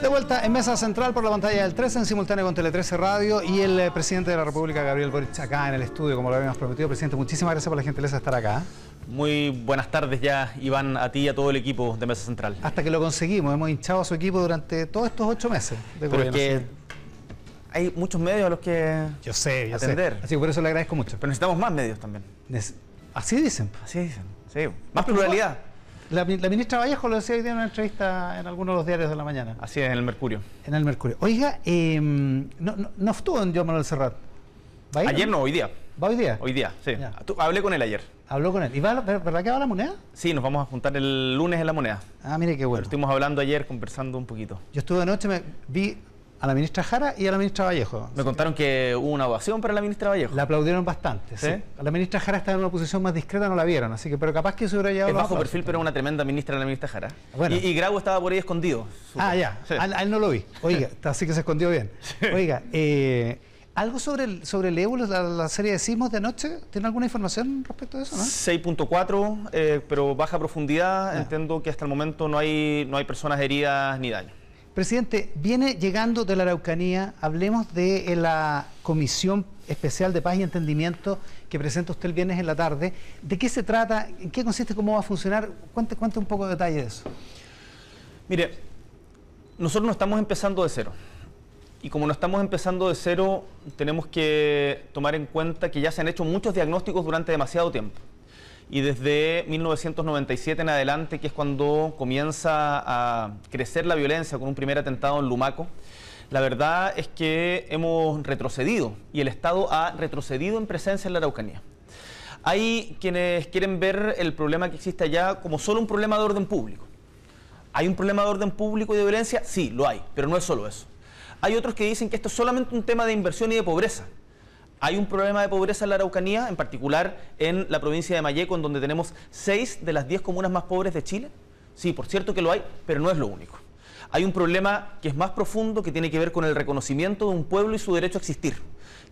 De vuelta en Mesa Central por la pantalla del 13 en simultáneo con Tele 13 Radio y el eh, presidente de la República, Gabriel Boric, acá en el estudio, como lo habíamos prometido. Presidente, muchísimas gracias por la gentileza de estar acá. Muy buenas tardes ya, Iván, a ti y a todo el equipo de Mesa Central. Hasta que lo conseguimos, hemos hinchado a su equipo durante todos estos ocho meses. De Pero es que hay muchos medios a los que yo sé, yo atender. Así que por eso le agradezco mucho. Pero necesitamos más medios también. Así dicen. Así dicen, sí. Más pluralidad. La, ministra Vallejo lo decía hoy día en una entrevista en algunos de los diarios de la mañana. Así es, en el Mercurio. En el Mercurio. Oiga, em, no, no, estuvo en Joan Manuel Serrat. ayer no, hoy día. ¿Va hoy día? Hoy día, sí. hablé con él ayer. ¿Habló con él? ¿Y va, verdad que va a la moneda? Sí, nos vamos a juntar el lunes en la moneda. Ah, mire qué bueno. estuvimos hablando ayer, conversando un poquito. Yo estuve anoche, me vi a la ministra Jara y a la ministra Vallejo. Me contaron que... hubo una ovación para la ministra Vallejo. La aplaudieron bastante, ¿Sí? La ministra Jara estaba en una posición más discreta, no la vieron, así que, pero capaz que se hubiera llevado... Es bajo perfil, pero una tremenda ministra la ministra Jara. Y, y Grau estaba por ahí escondido. Ah, ya, a, él no lo vi. Oiga, así que se escondió bien. Oiga, eh, ¿Algo sobre el, sobre el ébola, la, serie de sismos de anoche? ¿Tiene alguna información respecto a eso? 6.4, eh, pero baja profundidad. Entiendo que hasta el momento no hay, no hay personas heridas ni daños. Presidente, viene llegando de la Araucanía, hablemos de eh, la Comisión Especial de Paz y Entendimiento que presenta usted el viernes en la tarde. ¿De qué se trata? ¿En qué consiste? ¿Cómo va a funcionar? Cuente, cuente un poco de detalle de eso. Mire, nosotros no estamos empezando de cero. Y como no estamos empezando de cero, tenemos que tomar en cuenta que ya se han hecho muchos diagnósticos durante demasiado tiempo y desde 1997 en adelante, que es cuando comienza a crecer la violencia con un primer atentado en Lumaco, la verdad es que hemos retrocedido y el Estado ha retrocedido en presencia en la Araucanía. Hay quienes quieren ver el problema que existe allá como solo un problema de orden público. ¿Hay un problema de orden público y de violencia? Sí, lo hay, pero no es solo eso. Hay otros que dicen que esto es solamente un tema de inversión y de pobreza. Hay un problema de pobreza en la Araucanía, en particular en la provincia de Mayeco, en donde tenemos seis de las diez comunas más pobres de Chile. Sí, por cierto que lo hay, pero no es lo único. Hay un problema que es más profundo, que tiene que ver con el reconocimiento de un pueblo y su derecho a existir,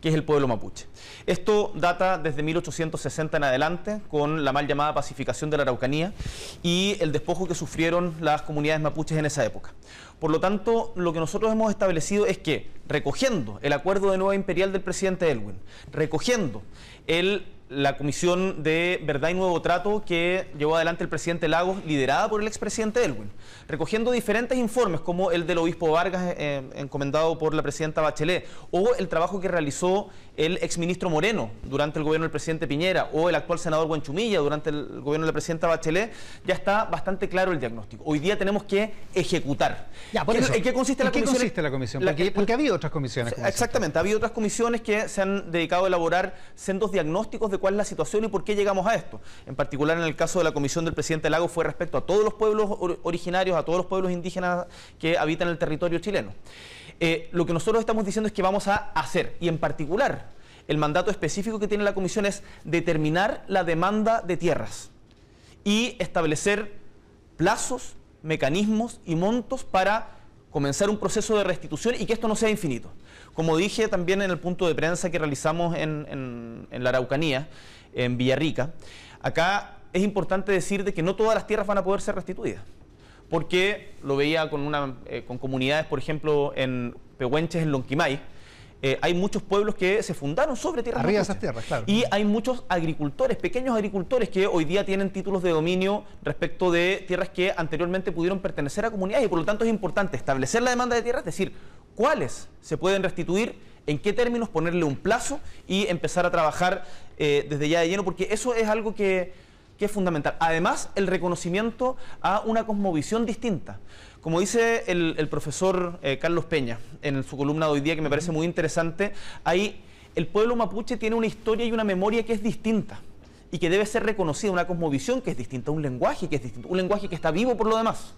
que es el pueblo mapuche. Esto data desde 1860 en adelante, con la mal llamada pacificación de la Araucanía y el despojo que sufrieron las comunidades mapuches en esa época. Por lo tanto, lo que nosotros hemos establecido es que, recogiendo el acuerdo de nueva imperial del presidente Elwin, recogiendo el la Comisión de Verdad y Nuevo Trato que llevó adelante el presidente Lagos, liderada por el expresidente Elwin, recogiendo diferentes informes como el del obispo Vargas, eh, encomendado por la presidenta Bachelet, o el trabajo que realizó el exministro Moreno durante el gobierno del presidente Piñera, o el actual senador Buenchumilla durante el gobierno de la presidenta Bachelet, ya está bastante claro el diagnóstico. Hoy día tenemos que ejecutar. ¿En qué consiste la comisión? Consiste la comisión? Porque, ha habido otras comisiones. Exactamente, ha habido otras comisiones que se han dedicado a elaborar sendos diagnósticos de cuál es la situación y por qué llegamos a esto. En particular en el caso de la comisión del presidente Lago fue respecto a todos los pueblos originarios, a todos los pueblos indígenas que habitan el territorio chileno. Eh, lo que nosotros estamos diciendo es que vamos a hacer, y en particular el mandato específico que tiene la comisión es determinar la demanda de tierras y establecer plazos, mecanismos y montos para comenzar un proceso de restitución y que esto no sea infinito. Como dije también en el punto de prensa que realizamos en, la Araucanía, en Villarrica, acá es importante decir de que no todas las tierras van a poder ser restituidas. Porque lo veía con, una, eh, con comunidades, por ejemplo, en Pehuenches, en Lonquimay, eh, hay muchos pueblos que se fundaron sobre tierras Arriba esas tierras, claro. Y hay muchos agricultores, pequeños agricultores que hoy día tienen títulos de dominio respecto de tierras que anteriormente pudieron pertenecer a comunidades. Y por lo tanto es importante establecer la demanda de tierras, es decir, cuáles se pueden restituir, en qué términos ponerle un plazo y empezar a trabajar eh, desde ya de lleno, porque eso es algo que, es fundamental. Además, el reconocimiento a una cosmovisión distinta. Como dice el, profesor eh, Carlos Peña en su columna de hoy día, que me parece muy interesante, ahí el pueblo mapuche tiene una historia y una memoria que es distinta y que debe ser reconocida, una cosmovisión que es distinta, un lenguaje que es distinto, un lenguaje que está vivo por lo demás.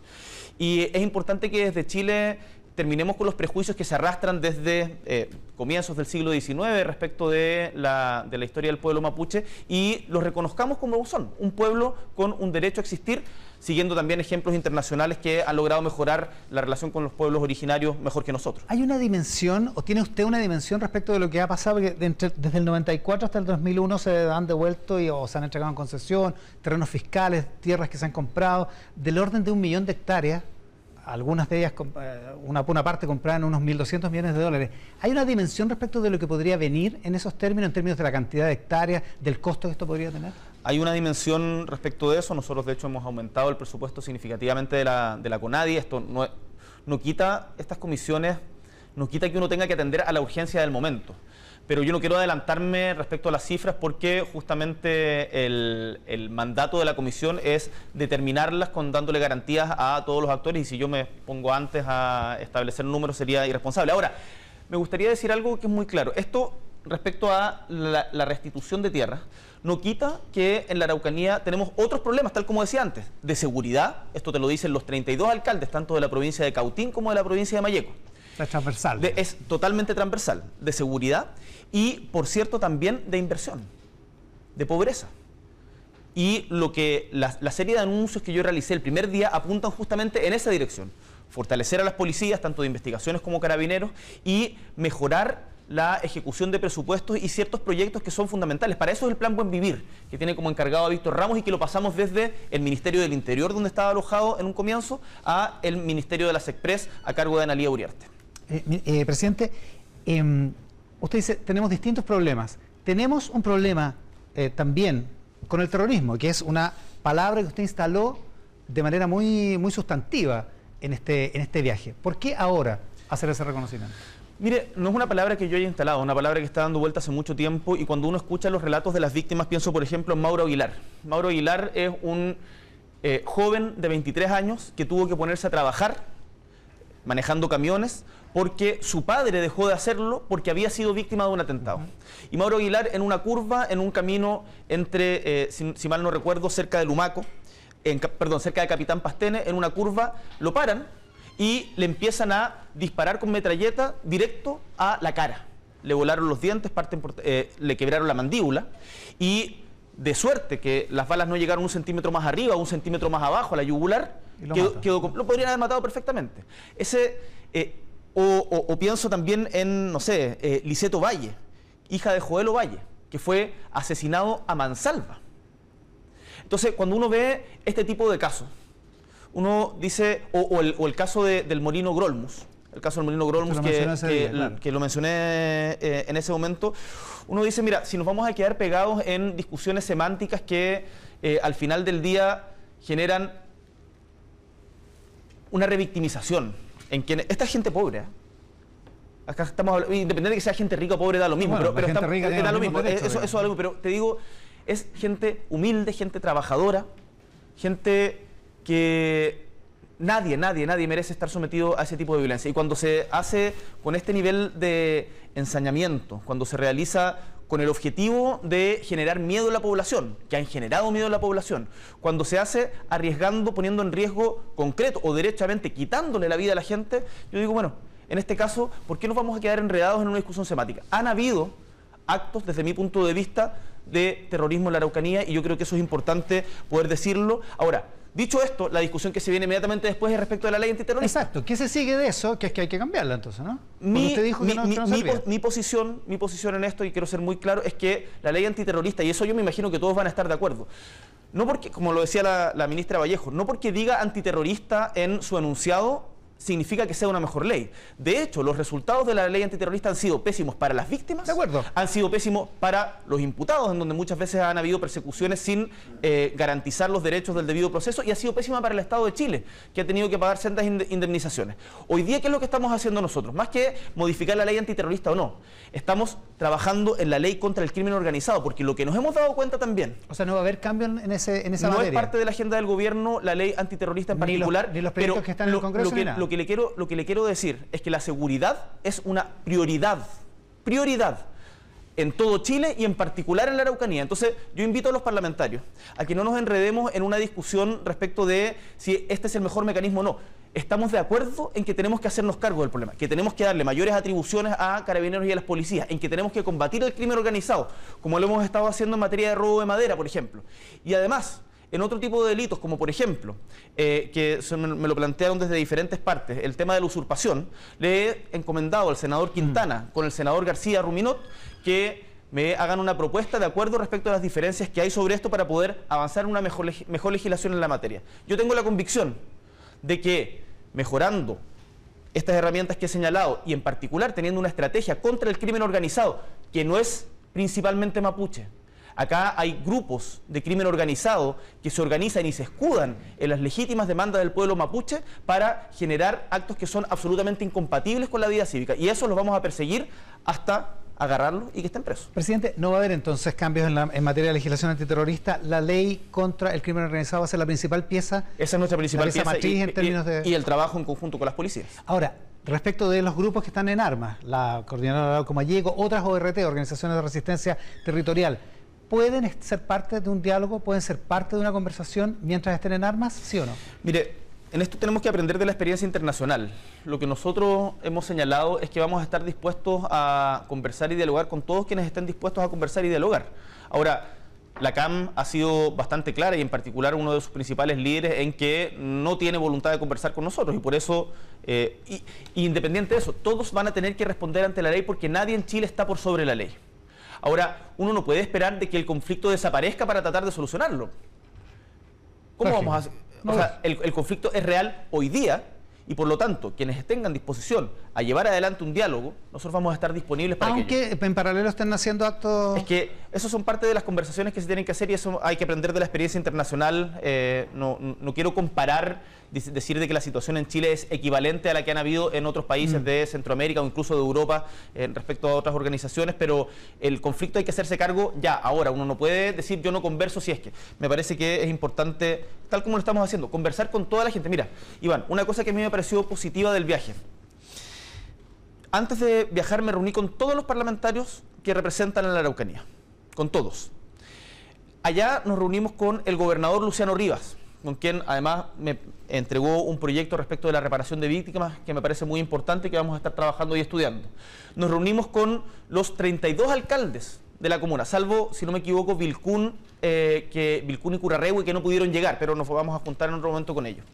Y es importante que desde Chile terminemos con los prejuicios que se arrastran desde eh, comienzos del siglo XIX respecto de la, de la, historia del pueblo mapuche y los reconozcamos como son, un pueblo con un derecho a existir, siguiendo también ejemplos internacionales que han logrado mejorar la relación con los pueblos originarios mejor que nosotros. ¿Hay una dimensión o tiene usted una dimensión respecto de lo que ha pasado? desde el 94 hasta el 2001 se han devuelto y, se han entregado en concesión, terrenos fiscales, tierras que se han comprado, del orden de un millón de hectáreas algunas de ellas, eh, una, una parte compraban unos 1.200 millones de dólares. ¿Hay una dimensión respecto de lo que podría venir en esos términos, en términos de la cantidad de hectáreas, del costo que esto podría tener? Hay una dimensión respecto de eso. Nosotros, de hecho, hemos aumentado el presupuesto significativamente de la, de CONADI. Esto no, no quita estas comisiones, no quita que uno tenga que atender a la urgencia del momento pero yo no quiero adelantarme respecto a las cifras porque justamente el, mandato de la comisión es determinarlas con dándole garantías a todos los actores y si yo me pongo antes a establecer números sería irresponsable. Ahora, me gustaría decir algo que es muy claro. Esto respecto a la, restitución de tierras no quita que en la Araucanía tenemos otros problemas, tal como decía antes, de seguridad. Esto te lo dicen los 32 alcaldes, tanto de la provincia de Cautín como de la provincia de Mayeco. Es transversal. es totalmente transversal, de seguridad y, por cierto, también de inversión, de pobreza. Y lo que la, serie de anuncios que yo realicé el primer día apuntan justamente en esa dirección. Fortalecer a las policías, tanto de investigaciones como carabineros, y mejorar la ejecución de presupuestos y ciertos proyectos que son fundamentales. Para eso es el Plan Buen Vivir, que tiene como encargado a Víctor Ramos y que lo pasamos desde el Ministerio del Interior, donde estaba alojado en un comienzo, a el Ministerio de las Express, a cargo de Analía Uriarte. Eh, eh, presidente, em, usted dice, tenemos distintos problemas. Tenemos un problema eh, también con el terrorismo, que es una palabra que usted instaló de manera muy, muy sustantiva en este, en este viaje. ¿Por qué ahora hacer ese reconocimiento? Mire, no es una palabra que yo haya instalado, es una palabra que está dando vuelta hace mucho tiempo y cuando uno escucha los relatos de las víctimas, pienso por ejemplo en Mauro Aguilar. Mauro Aguilar es un eh, joven de 23 años que tuvo que ponerse a trabajar manejando camiones porque su padre dejó de hacerlo porque había sido víctima de un atentado. Y Mauro Aguilar en una curva, en un camino entre, eh, si, mal no recuerdo, cerca de Lumaco, en, perdón, cerca de Capitán Pastene, en una curva, lo paran y le empiezan a disparar con metralleta directo a la cara. Le volaron los dientes, eh, le quebraron la mandíbula y de suerte que las balas no llegaron un centímetro más arriba, un centímetro más abajo a la yugular, lo, lo, podrían haber matado perfectamente. Ese, eh, o, pienso también en, no sé, eh, Liceto Valle, hija de Joel Valle, que fue asesinado a mansalva. Entonces, cuando uno ve este tipo de casos, uno dice, o, el, caso del Molino Grolmus, el caso del Molino Grolmus que, lo mencioné eh, en ese momento, uno dice, mira, si nos vamos a quedar pegados en discusiones semánticas que eh, al final del día generan una revictimización, en quien esta gente pobre. ¿eh? Acá estamos independiente de que sea gente rica o pobre, da lo mismo. pero, pero da lo mismo. eso, eso da lo mismo. Pero te digo, es gente humilde, gente trabajadora, gente que nadie, nadie, nadie merece estar sometido a ese tipo de violencia. Y cuando se hace con este nivel de ensañamiento, cuando se realiza con el objetivo de generar miedo en la población, que han generado miedo en la población, cuando se hace arriesgando, poniendo en riesgo concreto o derechamente quitándole la vida a la gente, yo digo, bueno, en este caso, ¿por qué nos vamos a quedar enredados en una discusión semática? Han habido actos, desde mi punto de vista, de terrorismo en la Araucanía y yo creo que eso es importante poder decirlo. Ahora, Dicho esto, la discusión que se viene inmediatamente después es respecto de la ley antiterrorista. Exacto. ¿Qué se sigue de eso? Que es que hay que cambiarla entonces, ¿no? Mi, usted dijo que no, mi, posición, mi posición en esto, y quiero ser muy claro, es que la ley antiterrorista, y eso yo me imagino que todos van a estar de acuerdo, no porque, como lo decía la, la ministra Vallejo, no porque diga antiterrorista en su enunciado, significa que sea una mejor ley. De hecho, los resultados de la ley antiterrorista han sido pésimos para las víctimas, de acuerdo. han sido pésimos para los imputados, en donde muchas veces han habido persecuciones sin eh, garantizar los derechos del debido proceso, y ha sido pésima para el Estado de Chile, que ha tenido que pagar sendas indemnizaciones. Hoy día, ¿qué es lo que estamos haciendo nosotros? Más que modificar la ley antiterrorista o no, estamos trabajando en la ley contra el crimen organizado, porque lo que nos hemos dado cuenta también... O sea, no va a haber cambio en, ese, en esa no materia. No es parte de la agenda del gobierno la ley antiterrorista en particular. Ni los, proyectos que están en el Congreso. Lo que, lo que le quiero decir es que la seguridad es una prioridad. Prioridad en todo Chile y en particular en la Araucanía. Entonces, yo invito a los parlamentarios a que no nos enredemos en una discusión respecto de si este es el mejor mecanismo o no. Estamos de acuerdo en que tenemos que hacernos cargo del problema, que tenemos que darle mayores atribuciones a carabineros y a las policías, en que tenemos que combatir el crimen organizado, como lo hemos estado haciendo en materia de robo de madera, por ejemplo. Y además, en otro tipo de delitos, como por ejemplo, eh, que me lo plantearon desde diferentes partes, el tema de la usurpación, le he encomendado al senador Quintana mm. con el senador García Ruminot que me hagan una propuesta de acuerdo respecto a las diferencias que hay sobre esto para poder avanzar en una mejor, mejor legislación en la materia. Yo tengo la convicción de que mejorando estas herramientas que he señalado y en particular teniendo una estrategia contra el crimen organizado, que no es principalmente mapuche. Acá hay grupos de crimen organizado que se organizan y se escudan en las legítimas demandas del pueblo mapuche para generar actos que son absolutamente incompatibles con la vida cívica. Y eso los vamos a perseguir hasta agarrarlos y que estén presos. Presidente, ¿no va a haber entonces cambios en, materia de legislación antiterrorista? ¿La ley contra el crimen organizado va a ser la principal pieza? Esa es nuestra principal pieza, y, en términos de... y el trabajo en conjunto con las policías. Ahora, respecto de los grupos que están en armas, la Coordinadora como Allego, otras ORT, Organizaciones de Resistencia Territorial, ¿pueden ser parte de un diálogo, pueden ser parte de una conversación mientras estén en armas, sí o no? Mire, en esto tenemos que aprender de la experiencia internacional. Lo que nosotros hemos señalado es que vamos a estar dispuestos a conversar y dialogar con todos quienes estén dispuestos a conversar y dialogar. Ahora, la CAM ha sido bastante clara y en particular uno de sus principales líderes en que no tiene voluntad de conversar con nosotros y por eso, eh, independiente de eso, todos van a tener que responder ante la ley porque nadie en Chile está por sobre la ley. Ahora, uno no puede esperar de que el conflicto desaparezca para tratar de solucionarlo. ¿Cómo vamos a hacer? o sea, el, conflicto es real hoy día y por lo tanto, quienes tengan disposición a llevar adelante un diálogo, nosotros vamos a estar disponibles para Aunque en paralelo estén haciendo actos... Es que eso son parte de las conversaciones que se tienen que hacer y eso hay que aprender de la experiencia internacional. Eh, no, no quiero comparar decir de que la situación en Chile es equivalente a la que han habido en otros países mm. de Centroamérica o incluso de Europa eh, respecto a otras organizaciones, pero el conflicto hay que hacerse cargo ya, ahora. Uno no puede decir yo no converso si es que. Me parece que es importante, tal como lo estamos haciendo, conversar con toda la gente. Mira, Iván, una cosa que a mí me pareció positiva del viaje. Antes de viajar me reuní con todos los parlamentarios que representan a la Araucanía, con todos. Allá nos reunimos con el gobernador Luciano Rivas, con quien además me entregó un proyecto respecto de la reparación de víctimas que me parece muy importante y que vamos a estar trabajando y estudiando. Nos reunimos con los 32 alcaldes de la comuna, salvo, si no me equivoco, Vilcún, eh, que, Vilcún y Curarrehue, que no pudieron llegar, pero nos vamos a juntar en otro momento con ellos.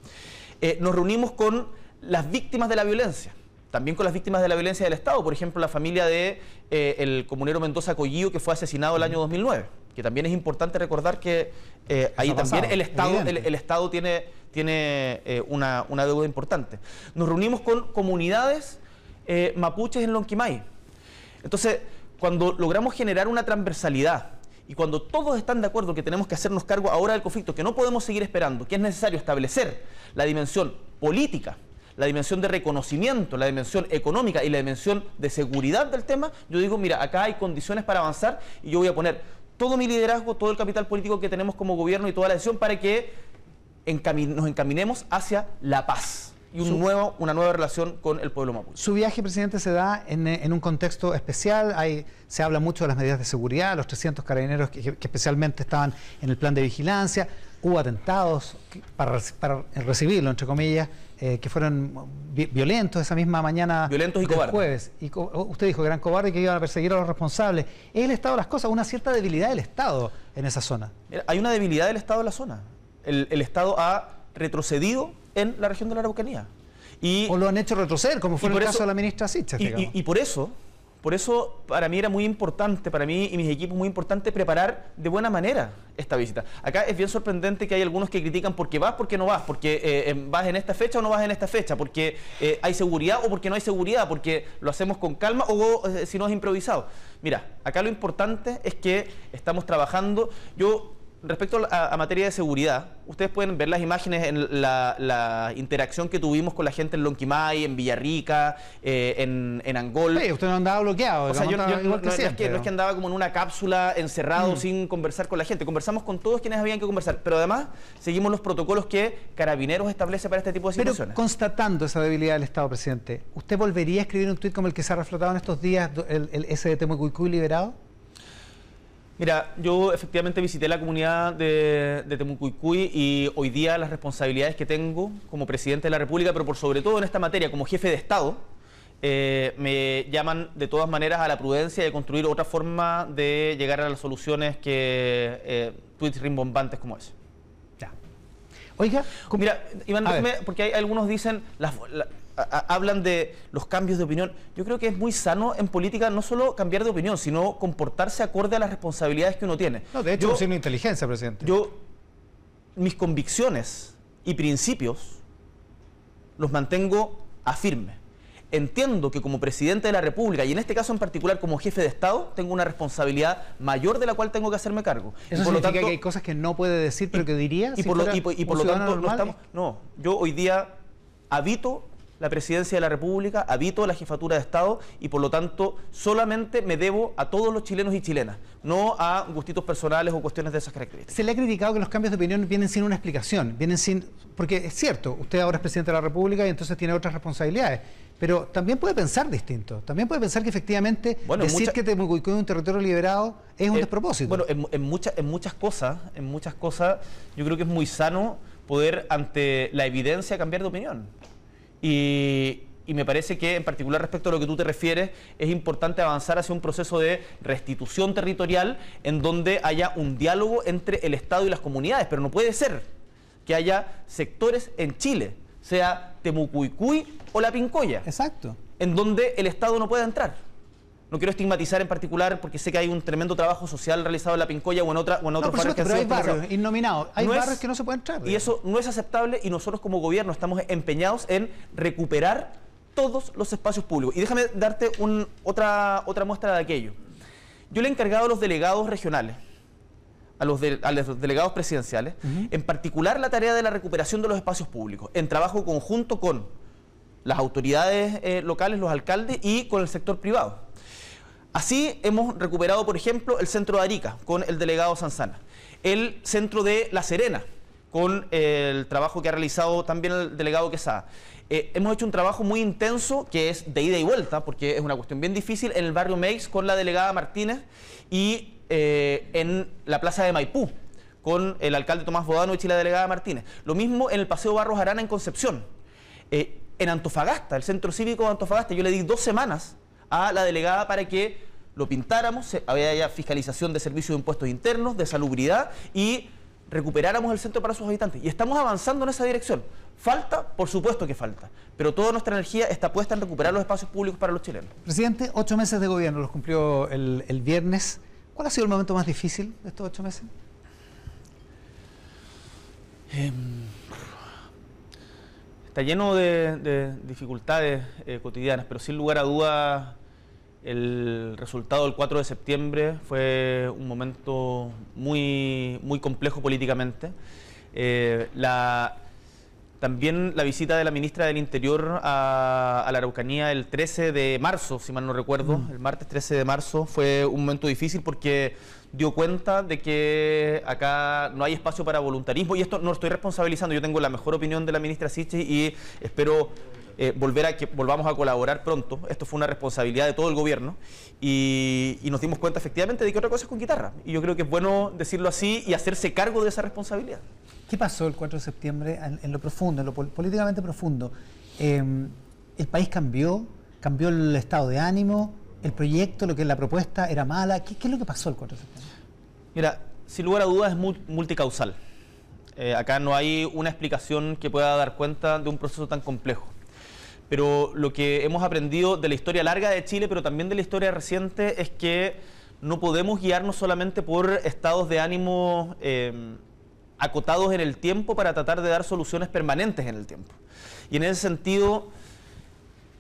Eh, nos reunimos con las víctimas de la violencia, también con las víctimas de la violencia del Estado, por ejemplo, la familia de eh, el comunero Mendoza Collío, que fue asesinado el año 2009 que también es importante recordar que eh, ahí también el Estado, el, Estado tiene, tiene eh, una, deuda importante. Nos reunimos con comunidades eh, mapuches en Lonquimay. Entonces, cuando logramos generar una transversalidad y cuando todos están de acuerdo que tenemos que hacernos cargo ahora del conflicto, que no podemos seguir esperando, que es necesario establecer la dimensión política, la dimensión de reconocimiento, la dimensión económica y la dimensión de seguridad del tema, yo digo, mira, acá hay condiciones para avanzar y yo voy a poner todo mi liderazgo, todo el capital político que tenemos como gobierno y toda la decisión para que nos encaminemos hacia la paz y un nuevo, una nueva relación con el pueblo mapuche. Su viaje, presidente, se da en, un contexto especial. Hay, se habla mucho de las medidas de seguridad, los 300 carabineros que, especialmente estaban en el plan de vigilancia. Hubo atentados para, para recibirlo, entre comillas, eh, que fueron violentos esa misma mañana violentos y cobardes. jueves. Y usted dijo que eran cobardes y que iban a perseguir a los responsables. ¿Es el estado de las cosas? Una cierta debilidad del Estado en esa zona. Hay una debilidad del Estado en la zona. El, Estado ha retrocedido en la región de la Araucanía. Y, o lo han hecho retroceder, como fue el caso de la ministra Sichas. y por eso por eso para mí era muy importante, para mí y mis equipos muy importante preparar de buena manera esta visita. Acá es bien sorprendente que hay algunos que critican por qué vas, por qué no vas, porque eh, vas en esta fecha o no vas en esta fecha, porque eh, hay seguridad o porque no hay seguridad, porque lo hacemos con calma o eh, si no es improvisado. Mira, acá lo importante es que estamos trabajando. Yo respecto a, materia de seguridad, ustedes pueden ver las imágenes en la, interacción que tuvimos con la gente en Lonquimay, en Villarrica, eh, en, en, Angol. Sí, usted no andaba bloqueado. O sea, yo, no, es que, andaba como en una cápsula encerrado mm. sin conversar con la gente. Conversamos con todos quienes habían que conversar, pero además seguimos los protocolos que Carabineros establece para este tipo de situaciones. Pero constatando esa debilidad del Estado, presidente, ¿usted volvería a escribir un tuit como el que se ha reflotado en estos días, el, el SDT liberado? Mira, yo efectivamente visité la comunidad de, de Temucuicuy y hoy día las responsabilidades que tengo como presidente de la República, pero por sobre todo en esta materia como jefe de Estado, eh, me llaman de todas maneras a la prudencia de construir otra forma de llegar a las soluciones que eh, tweets rimbombantes como ese. Ya. Oiga, mira, Iván, porque hay, algunos dicen las, hablan de los cambios de opinión. Yo creo que es muy sano en política no solo cambiar de opinión, sino comportarse acorde a las responsabilidades que uno tiene. No, de hecho, es una inteligencia, presidente. Yo, mis convicciones y principios los mantengo a firme. Entiendo que como presidente de la República, y en este caso en particular como jefe de Estado, tengo una responsabilidad mayor de la cual tengo que hacerme cargo. Eso por significa lo tanto, que hay cosas que no puede decir, pero que diría. Y, por, lo, y, por lo tanto, no, estamos, no, yo hoy día habito la presidencia de la República, habito la jefatura de Estado y por lo tanto solamente me debo a todos los chilenos y chilenas, no a gustitos personales o cuestiones de esas características. Se le ha criticado que los cambios de opinión vienen sin una explicación, vienen sin... Porque es cierto, usted ahora es presidente de la República y entonces tiene otras responsabilidades, pero también puede pensar distinto, también puede pensar que efectivamente decir que Temucuicó es un territorio liberado es un eh, despropósito. Bueno, en, en, en muchas cosas, en muchas cosas yo creo que es muy sano poder ante la evidencia cambiar de opinión. Y, me parece que en particular respecto a lo que tú te refieres, es importante avanzar hacia un proceso de restitución territorial en donde haya un diálogo entre el Estado y las comunidades, pero no puede ser que haya sectores en Chile, sea Temucuicuy o La Pincoya, Exacto. en donde el Estado no pueda entrar. No quiero estigmatizar en particular porque sé que hay un tremendo trabajo social realizado en La Pincoya o en, otra, o en otros barrios que pero hay barrios innominados, hay barrios que no se pueden entrar. Y eso no es aceptable y nosotros como gobierno estamos empeñados en recuperar todos los espacios públicos. Y déjame darte otra, otra muestra de aquello. Yo le he encargado a los delegados regionales, a los, delegados presidenciales, en particular la tarea de la recuperación de los espacios públicos, en trabajo conjunto con las autoridades eh, locales, los alcaldes y con el sector privado. Así hemos recuperado, por ejemplo, el centro de Arica con el delegado Sanzana, el centro de La Serena con el trabajo que ha realizado también el delegado Quesada. Eh, hemos hecho un trabajo muy intenso que es de ida y vuelta, porque es una cuestión bien difícil, en el barrio Meix con la delegada Martínez y eh, en la plaza de Maipú con el alcalde Tomás Bodano y la delegada Martínez. Lo mismo en el Paseo Barros Arana en Concepción. Eh, en Antofagasta, el centro cívico de Antofagasta, yo le di dos semanas a la delegada para que lo pintáramos, había ya fiscalización de servicios de impuestos internos, de salubridad y recuperáramos el centro para sus habitantes. Y estamos avanzando en esa dirección. Falta, por supuesto que falta, pero toda nuestra energía está puesta en recuperar los espacios públicos para los chilenos. Presidente, ocho meses de gobierno, los cumplió el, viernes. ¿Cuál ha sido el momento más difícil de estos ocho meses? Em, está lleno de, dificultades eh, cotidianas, pero sin lugar a dudas el resultado del 4 de septiembre fue un momento muy, muy complejo políticamente. Eh, la, también la visita de la ministra del Interior a, la Araucanía el 13 de marzo, si mal no recuerdo, mm. el martes 13 de marzo, fue un momento difícil porque dio cuenta de que acá no hay espacio para voluntarismo y esto no lo estoy responsabilizando, yo tengo la mejor opinión de la ministra Sichi y espero eh, volver a que volvamos a colaborar pronto. Esto fue una responsabilidad de todo el gobierno y, nos dimos cuenta efectivamente de que otra cosa es con guitarra. Y yo creo que es bueno decirlo así y hacerse cargo de esa responsabilidad. ¿Qué pasó el 4 de septiembre en, lo profundo, en lo políticamente profundo? Em, ¿El país cambió? ¿Cambió el estado de ánimo? ¿El proyecto, lo que la propuesta era mala? ¿Qué, es lo que pasó el 4 de septiembre? Mira, sin lugar a dudas es multicausal. Eh, acá no hay una explicación que pueda dar cuenta de un proceso tan complejo pero lo que hemos aprendido de la historia larga de Chile, pero también de la historia reciente, es que no podemos guiarnos solamente por estados de ánimo em, acotados en el tiempo para tratar de dar soluciones permanentes en el tiempo. Y en ese sentido,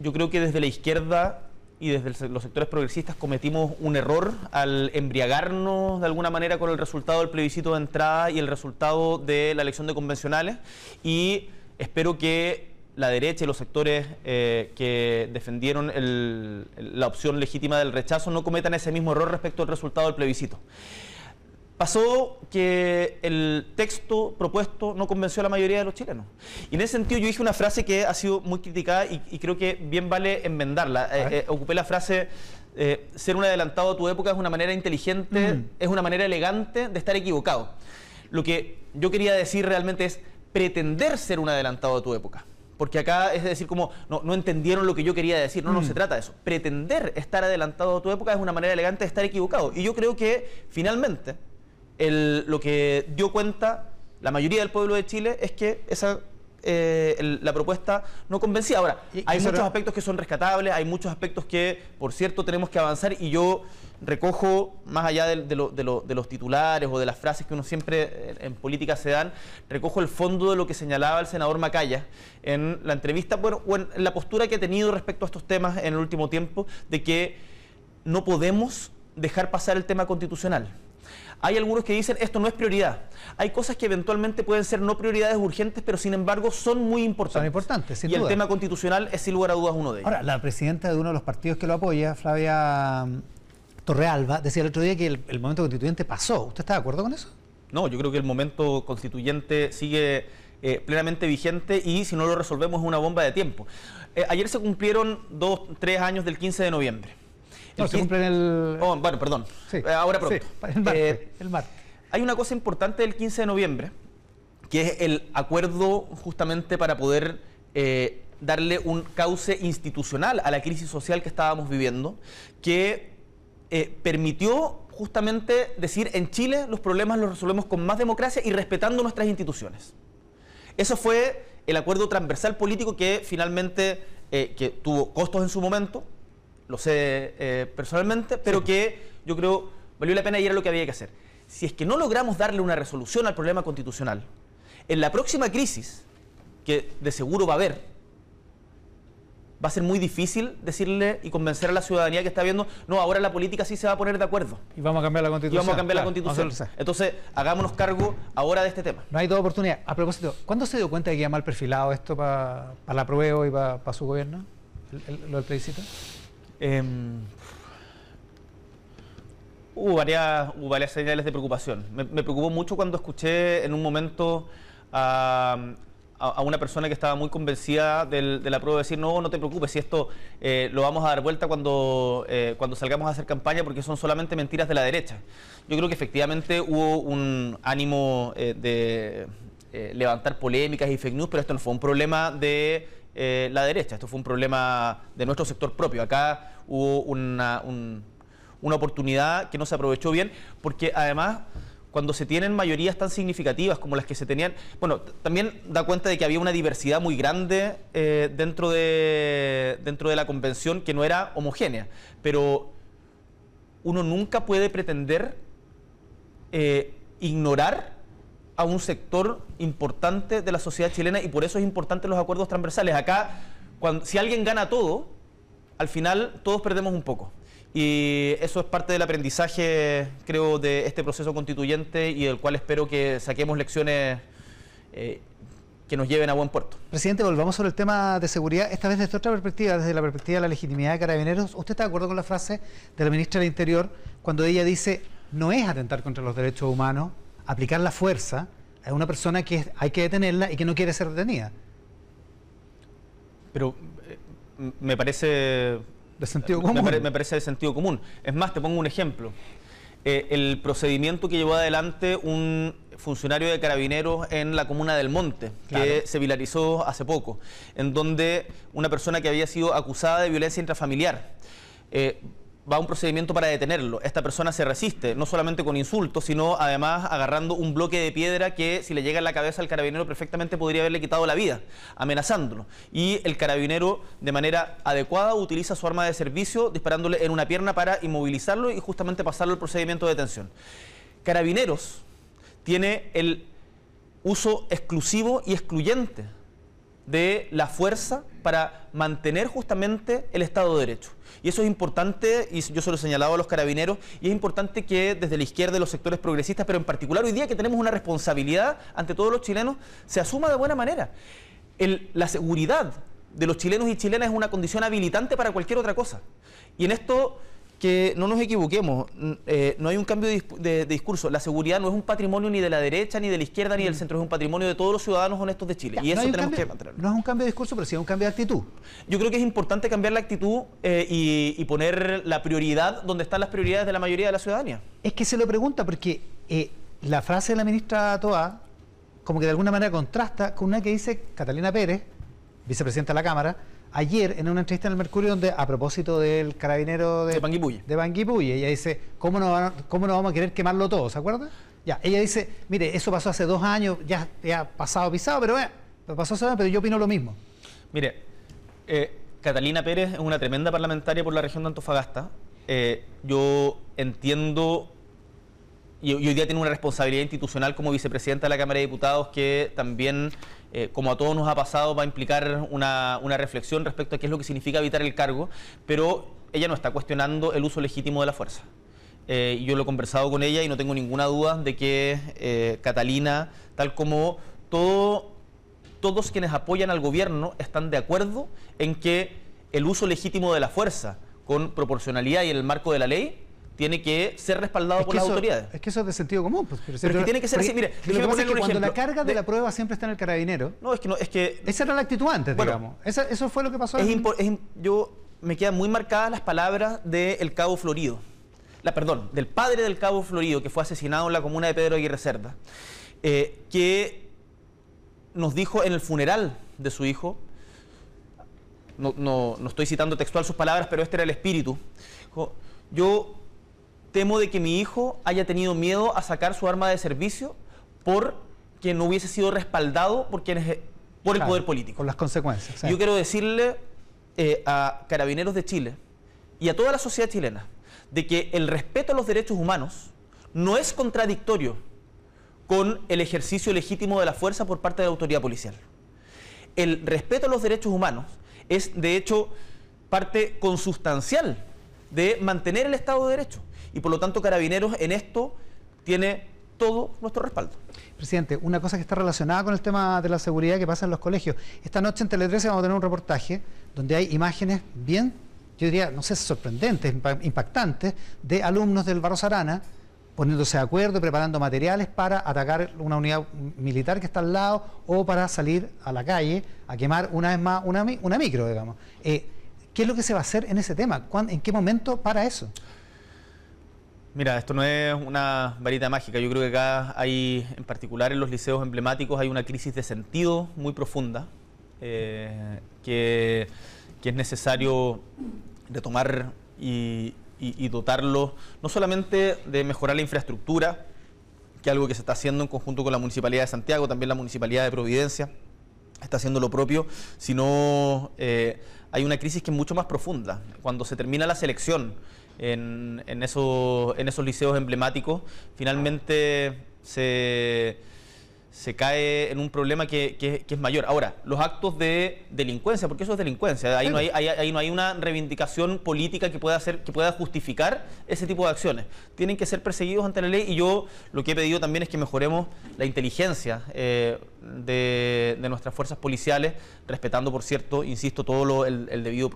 yo creo que desde la izquierda y desde los sectores progresistas cometimos un error al embriagarnos de alguna manera con el resultado del plebiscito de entrada y el resultado de la elección de convencionales y espero que la derecha y los sectores eh, que defendieron la opción legítima del rechazo no cometan ese mismo error respecto al resultado del plebiscito. Pasó que el texto propuesto no convenció a la mayoría de los chilenos. Y en ese sentido yo dije una frase que ha sido muy criticada y, creo que bien vale enmendarla. Eh, eh, ocupé la frase, ser un adelantado a tu época es una manera inteligente, mm. es una manera elegante de estar equivocado. Lo que yo quería decir realmente es pretender ser un adelantado a tu época porque acá es decir, como no, entendieron lo que yo quería decir. No, no se mm. trata de eso. Pretender estar adelantado a tu época es una manera elegante de estar equivocado. Y yo creo que finalmente lo que dio cuenta la mayoría del pueblo de Chile es que esa eh, la propuesta no convencía. Ahora, hay muchos aspectos que son rescatables, hay muchos aspectos que, por cierto, tenemos que avanzar y yo recojo, más allá de, los titulares o de las frases que uno siempre en, política se dan, recojo el fondo de lo que señalaba el senador Macaya en la entrevista, bueno, o en la postura que ha tenido respecto a estos temas en el último tiempo, de que no podemos dejar pasar el tema constitucional. Hay algunos que dicen esto no es prioridad. Hay cosas que eventualmente pueden ser no prioridades urgentes, pero sin embargo son muy importantes. Son importantes, sin Y el tema constitucional es sin lugar a dudas uno de ellos. Ahora, la presidenta de uno de los partidos que lo apoya, Flavia mm, Torrealba, decía el otro día que el, momento constituyente pasó. ¿Usted está de acuerdo con eso? No, yo creo que el momento constituyente sigue eh, plenamente vigente y si no lo resolvemos es una bomba de tiempo. Eh, ayer se cumplieron dos, tres años del 15 de noviembre. No, se cumple en el... Oh, bueno, perdón. Sí. Eh, ahora pronto. el martes, Hay una cosa importante del 15 de noviembre, que es el acuerdo justamente para poder darle un cauce institucional a la crisis social que estábamos viviendo, que eh, permitió justamente decir en Chile los problemas los resolvemos con más democracia y respetando nuestras instituciones. Eso fue el acuerdo transversal político que finalmente eh, que tuvo costos en su momento, lo sé eh, personalmente, pero que yo creo valió la pena y era lo que había que hacer. Si es que no logramos darle una resolución al problema constitucional, en la próxima crisis, que de seguro va a haber, va a ser muy difícil decirle y convencer a la ciudadanía que está viendo, no, ahora la política sí se va a poner de acuerdo. Y vamos a cambiar la constitución. Y vamos a cambiar la constitución. Entonces, hagámonos cargo ahora de este tema. No hay toda oportunidad. A propósito, ¿cuándo se dio cuenta de que iba mal perfilado esto para la prueba y para su gobierno? lo del plebiscito. Em, hubo, varias, varias señales de preocupación. Me, preocupó mucho cuando escuché en un momento a, a, una persona que estaba muy convencida del, de la prueba de decir, no, no te preocupes, si esto eh, lo vamos a dar vuelta cuando, eh, cuando salgamos a hacer campaña porque son solamente mentiras de la derecha. Yo creo que efectivamente hubo un ánimo eh, de levantar polémicas y fake news, pero esto no fue un problema de la derecha, esto fue un problema de nuestro sector propio. Acá hubo una, una oportunidad que no se aprovechó bien porque además cuando se tienen mayorías tan significativas como las que se tenían, bueno, también da cuenta de que había una diversidad muy grande eh, dentro, de, dentro de la convención que no era homogénea, pero uno nunca puede pretender eh, ignorar a un sector importante de la sociedad chilena y por eso es importante los acuerdos transversales. Acá, cuando, si alguien gana todo, al final todos perdemos un poco. Y eso es parte del aprendizaje, creo, de este proceso constituyente y del cual espero que saquemos lecciones eh, que nos lleven a buen puerto. Presidente, volvamos sobre el tema de seguridad, esta vez desde otra perspectiva, desde la perspectiva de la legitimidad de carabineros. ¿Usted está de acuerdo con la frase de la ministra del Interior cuando ella dice no es atentar contra los derechos humanos, aplicar la fuerza a una persona que hay que detenerla y que no quiere ser detenida? Pero eh, me parece de sentido común. Me, parece de sentido común. Es más, te pongo un ejemplo. Eh, el procedimiento que llevó adelante un funcionario de carabineros en la comuna del Monte, que se viralizó hace poco, en donde una persona que había sido acusada de violencia intrafamiliar. Eh, va a un procedimiento para detenerlo. Esta persona se resiste, no solamente con insultos, sino además agarrando un bloque de piedra que si le llega en la cabeza al carabinero perfectamente podría haberle quitado la vida, amenazándolo. Y el carabinero de manera adecuada utiliza su arma de servicio disparándole en una pierna para inmovilizarlo y justamente pasarlo al procedimiento de detención. Carabineros tiene el uso exclusivo y excluyente de la fuerza para mantener justamente el Estado de Derecho. Y eso es importante, y yo se lo he señalado a los carabineros, y es importante que desde la izquierda de los sectores progresistas, pero en particular hoy día que tenemos una responsabilidad ante todos los chilenos, se asuma de buena manera. la seguridad de los chilenos y chilenas es una condición habilitante para cualquier otra cosa. Y en esto que no nos equivoquemos, eh, no hay un cambio de, discurso. La seguridad no es un patrimonio ni de la derecha, ni de la izquierda, ni del mm. centro, es un patrimonio de todos los ciudadanos honestos de Chile. y eso tenemos que mantenerlo. No es un cambio de discurso, pero sí es un cambio de actitud. Yo creo que es importante cambiar la actitud eh, y, poner la prioridad donde están las prioridades de la mayoría de la ciudadanía. Es que se lo pregunta porque eh, la frase de la ministra Toa, como que de alguna manera contrasta con una que dice Catalina Pérez, vicepresidenta de la Cámara, ayer en una entrevista en el Mercurio donde a propósito del carabinero de, de Banguipuy, ella dice, ¿cómo no, ¿cómo no vamos a querer quemarlo todo? ¿Se acuerda? Ya, ella dice, mire, eso pasó hace dos años, ya, ha pasado pisado, pero eh, pasó hace pero yo opino lo mismo. Mire, eh, Catalina Pérez es una tremenda parlamentaria por la región de Antofagasta, eh, yo entiendo y, hoy día tiene una responsabilidad institucional como vicepresidenta de la Cámara de Diputados que también, eh, como a todos nos ha pasado, va a implicar una, reflexión respecto a qué es lo que significa evitar el cargo, pero ella no está cuestionando el uso legítimo de la fuerza. Eh, yo lo he conversado con ella y no tengo ninguna duda de que eh, Catalina, tal como todo, todos quienes apoyan al gobierno, están de acuerdo en que el uso legítimo de la fuerza con proporcionalidad y en el marco de la ley tiene que ser respaldado por las autoridades. Es que eso es de sentido común. Pues, pero, tiene que ser así. Mire, cuando la carga de, la prueba siempre está en el carabinero. No, es que no, es que. Esa era la actitud antes, digamos. eso fue lo que pasó. Es yo me quedan muy marcadas las palabras del Cabo Florido. La, perdón, del padre del Cabo Florido, que fue asesinado en la comuna de Pedro Aguirre Cerda, eh, que nos dijo en el funeral de su hijo, no, no, no, estoy citando textual sus palabras, pero este era el espíritu. Yo temo de que mi hijo haya tenido miedo a sacar su arma de servicio porque no hubiese sido respaldado por quienes por el poder político. Por las consecuencias. Yo quiero decirle eh, a carabineros de Chile y a toda la sociedad chilena de que el respeto a los derechos humanos no es contradictorio con el ejercicio legítimo de la fuerza por parte de la autoridad policial. El respeto a los derechos humanos es, de hecho, parte consustancial de mantener el Estado de Derecho y por lo tanto Carabineros en esto tiene todo nuestro respaldo. Presidente, una cosa que está relacionada con el tema de la seguridad que pasa en los colegios. Esta noche en Tele 13 vamos a tener un reportaje donde hay imágenes bien, yo diría, no sé, sorprendentes, impactantes, de alumnos del Barros Arana poniéndose de acuerdo, preparando materiales para atacar una unidad militar que está al lado o para salir a la calle a quemar una vez más una, una micro, digamos. Eh, ¿Qué es lo que se va a hacer en ese tema? ¿En qué momento para eso? Mira, esto no es una varita mágica. Yo creo que acá hay, en particular en los liceos emblemáticos, hay una crisis de sentido muy profunda eh, que, es necesario retomar y, y, dotarlo no solamente de mejorar la infraestructura, que es algo que se está haciendo en conjunto con la Municipalidad de Santiago, también la Municipalidad de Providencia está haciendo lo propio, sino eh, hay una crisis que es mucho más profunda. Cuando se termina la selección, en, en, en esos liceos emblemáticos, finalmente se se cae en un problema que, es mayor. Ahora, los actos de delincuencia, porque eso es delincuencia, ahí, no, hay, ahí, no hay una reivindicación política que pueda, hacer, que pueda justificar ese tipo de acciones. Tienen que ser perseguidos ante la ley y yo lo que he pedido también es que mejoremos la inteligencia eh, de, nuestras fuerzas policiales, respetando, por cierto, insisto, todo el, debido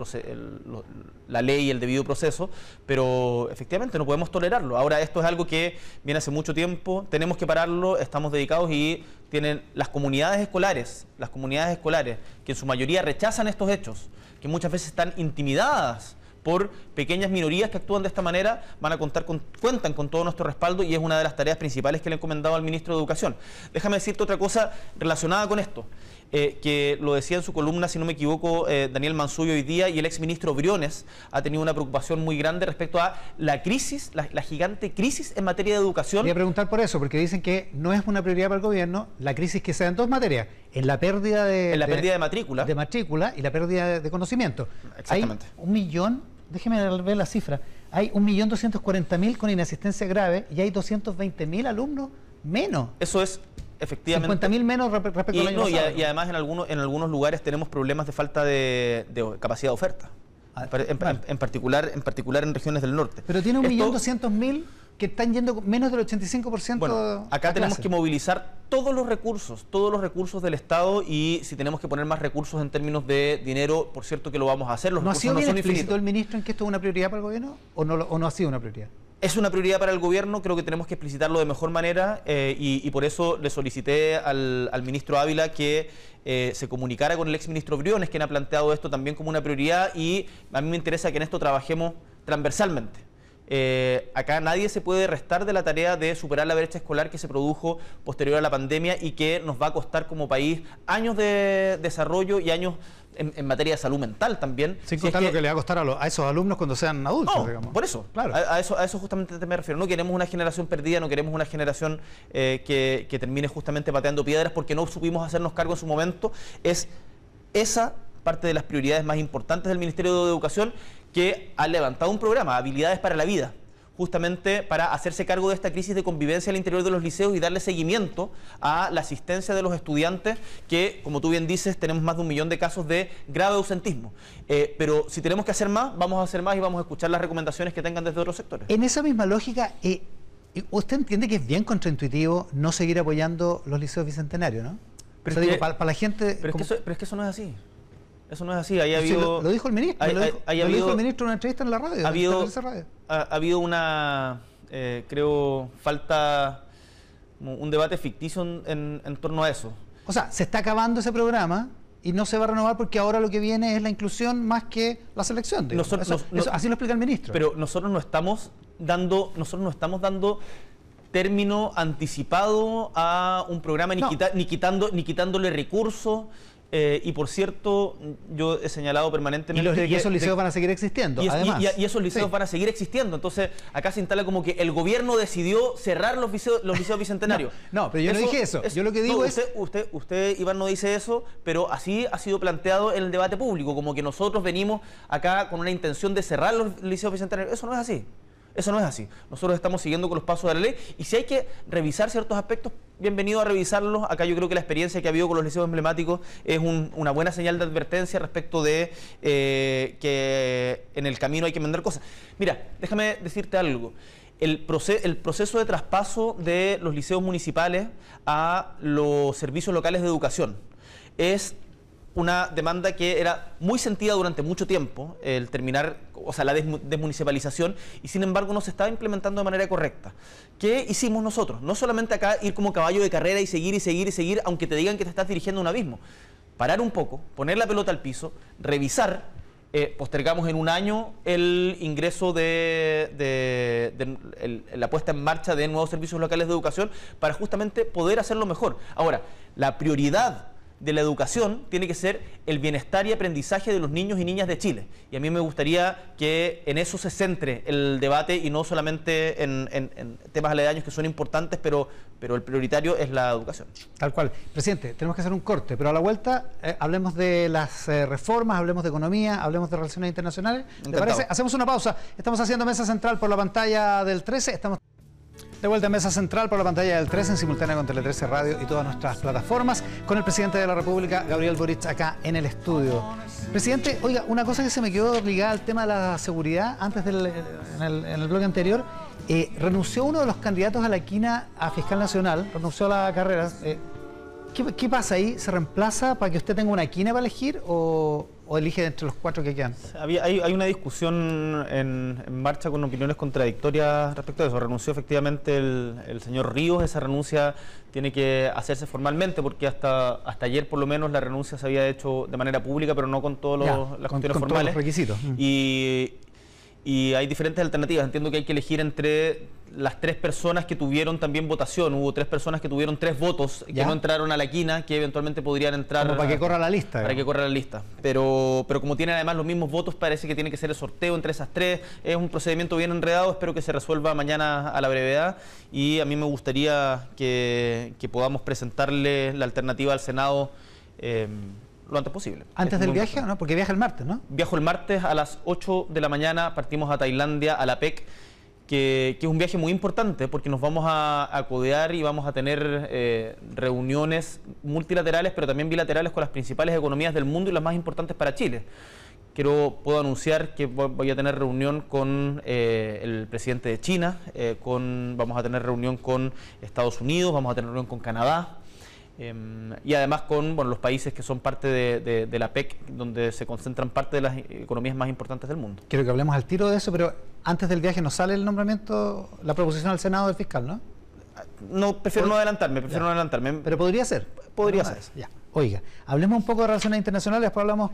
la ley y el debido proceso, pero efectivamente no podemos tolerarlo. Ahora, esto es algo que viene hace mucho tiempo, tenemos que pararlo, estamos dedicados y tienen las comunidades escolares, las comunidades escolares que en su mayoría rechazan estos hechos, que muchas veces están intimidadas por pequeñas minorías que actúan de esta manera, van a contar con, cuentan con todo nuestro respaldo y es una de las tareas principales que le he encomendado al ministro de Educación. Déjame decirte otra cosa relacionada con esto. Eh, que lo decía en su columna, si no me equivoco, eh, Daniel Mansuyo hoy día, y el exministro Briones ha tenido una preocupación muy grande respecto a la crisis, la, gigante crisis en materia de educación. Voy a preguntar por eso, porque dicen que no es una prioridad para el gobierno la crisis que se da en dos materias, en la pérdida de... En la pérdida de matrícula. De matrícula y la pérdida de, conocimiento. Exactamente. Hay un millón, déjeme ver la cifra, hay un millón doscientos cuarenta mil con inasistencia grave y hay doscientos veinte mil alumnos menos. Eso es efectivamente. 50.000 menos respecto y, al año pasado. Y, además en algunos, en algunos lugares tenemos problemas de falta de, capacidad de oferta. Ah, en, particular, en particular en regiones del norte. Pero tiene un millón doscientos mil que están yendo menos del 85%. Bueno, acá tenemos que movilizar todos los recursos, todos los recursos del Estado y si tenemos que poner más recursos en términos de dinero, por cierto que lo vamos a hacer. Los ¿No ha sido bien explícito el ministro en que esto es una prioridad para el gobierno o no, o no ha sido una prioridad? Es una prioridad para el gobierno, creo que tenemos que explicitarlo de mejor manera eh, y, por eso le solicité al, ministro Ávila que eh, se comunicara con el exministro Briones, quien ha planteado esto también como una prioridad y a mí me interesa que en esto trabajemos transversalmente. Eh, acá nadie se puede restar de la tarea de superar la brecha escolar que se produjo posterior a la pandemia y que nos va a costar como país años de desarrollo y años en, materia de salud mental también. Sin contar lo que le va a costar a, esos alumnos cuando sean adultos, digamos. Por eso, claro. A, eso, a eso justamente me refiero. No queremos una generación perdida, no queremos una generación eh, que, que termine justamente pateando piedras porque no supimos hacernos cargo en su momento. Es esa parte de las prioridades más importantes del Ministerio de Educación que ha levantado un programa, Habilidades para la Vida, justamente para hacerse cargo de esta crisis de convivencia al interior de los liceos y darle seguimiento a la asistencia de los estudiantes, que, como tú bien dices, tenemos más de un millón de casos de grave ausentismo. Eh, pero si tenemos que hacer más, vamos a hacer más y vamos a escuchar las recomendaciones que tengan desde otros sectores. En esa misma lógica, eh, ¿usted entiende que es bien contraintuitivo no seguir apoyando los liceos bicentenarios, no? Pero, digo, para, la gente... Pero, es que eso, no es así. Eso no es así. Ahí ha habido, lo, dijo el ministro. lo, dijo, el ministro en una entrevista en la radio. Ha habido, Ha, habido una, eh, creo, falta, un debate ficticio en, en, torno a eso. O sea, se está acabando ese programa y no se va a renovar porque ahora lo que viene es la inclusión más que la selección. así lo explica el ministro. Pero nosotros no estamos dando, nosotros no estamos dando término anticipado a un programa, ni, ni, quitando, ni quitándole recursos. Eh, y por cierto, yo he señalado permanentemente. Y, esos liceos van a seguir existiendo. Y, además. y esos liceos van a seguir existiendo. Entonces, acá se instala como que el gobierno decidió cerrar los liceos, los liceos bicentenarios. no, pero yo no dije eso. yo lo que digo es. Usted, usted, Iván, no dice eso, pero así ha sido planteado en el debate público, como que nosotros venimos acá con una intención de cerrar los liceos bicentenarios. Eso no es así. Eso no es así. Nosotros estamos siguiendo con los pasos de la ley y si hay que revisar ciertos aspectos, bienvenido a revisarlos. Acá yo creo que la experiencia que ha habido con los liceos emblemáticos es una buena señal de advertencia respecto de eh, que en el camino hay que vender cosas. Mira, déjame decirte algo. El, el, proceso de traspaso de los liceos municipales a los servicios locales de educación es una demanda que era muy sentida durante mucho tiempo, el terminar, o sea, la desmunicipalización, y sin embargo no se estaba implementando de manera correcta. ¿Qué hicimos nosotros? No solamente acá ir como caballo de carrera y seguir y seguir y seguir, aunque te digan que te estás dirigiendo a un abismo. Parar un poco, poner la pelota al piso, revisar, eh, postergamos en un año el ingreso de, de la puesta en marcha de nuevos servicios locales de educación para justamente poder hacerlo mejor. Ahora, la prioridad de la educación tiene que ser el bienestar y aprendizaje de los niños y niñas de Chile. Y a mí me gustaría que en eso se centre el debate y no solamente en, temas aledaños que son importantes, pero, pero el prioritario es la educación. Tal cual. Presidente, tenemos que hacer un corte, pero a la vuelta eh, hablemos de las eh, reformas, hablemos de economía, hablemos de relaciones internacionales. ¿Te parece? Hacemos una pausa. Estamos haciendo mesa central por la pantalla del 13. Estamos de vuelta a Mesa Central por la pantalla del 13 en simultánea con Tele 13 Radio y todas nuestras plataformas con el presidente de la República, Gabriel Boric, acá en el estudio. Presidente, oiga, una cosa que se me quedó ligada al tema de la seguridad antes del en el, en bloque anterior, eh, renunció uno de los candidatos a la quina a fiscal nacional, renunció a la carrera. Eh, ¿qué, pasa ahí? ¿Se reemplaza para que usted tenga una quina para elegir o, o elige entre los cuatro que quedan? hay, una discusión en, marcha con opiniones contradictorias respecto a eso. Renunció efectivamente el, señor Ríos, esa renuncia tiene que hacerse formalmente porque hasta, hasta ayer por lo menos la renuncia se había hecho de manera pública, pero no con todas las cuestiones formales. Todos los requisitos. Y, y hay diferentes alternativas. Entiendo que hay que elegir entre las tres personas que tuvieron también votación. Hubo tres personas que tuvieron tres votos que no entraron a la quina, que eventualmente podrían entrar. para que corra la lista. Para que corra la lista. Pero, pero como tienen además los mismos votos, parece que tiene que ser el sorteo entre esas tres. Es un procedimiento bien enredado. Espero que se resuelva mañana a la brevedad. Y a mí me gustaría que, podamos presentarle la alternativa al Senado. Eh, lo antes posible. ¿Antes del viaje o no? Porque viaja el martes, ¿no? Viajo el martes a las 8 de la mañana, partimos a Tailandia, a la PEC, que, es un viaje muy importante porque nos vamos a, a codear y vamos a tener eh, reuniones multilaterales, pero también bilaterales con las principales economías del mundo y las más importantes para Chile. Quiero, puedo anunciar que voy a tener reunión con eh, el presidente de China, eh, con, vamos a tener reunión con Estados Unidos, vamos a tener reunión con Canadá, Em, y además con bueno, los países que son parte de, la PEC, donde se concentran parte de las economías más importantes del mundo. Quiero que hablemos al tiro de eso, pero antes del viaje nos sale el nombramiento, la proposición al Senado del fiscal, ¿no? No, prefiero no adelantarme, prefiero no adelantarme. Pero podría ser. Podría ser. Ya. Oiga, hablemos un poco de relaciones internacionales, después hablamos,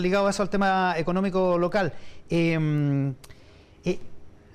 ligado a eso al tema económico local. Em, eh,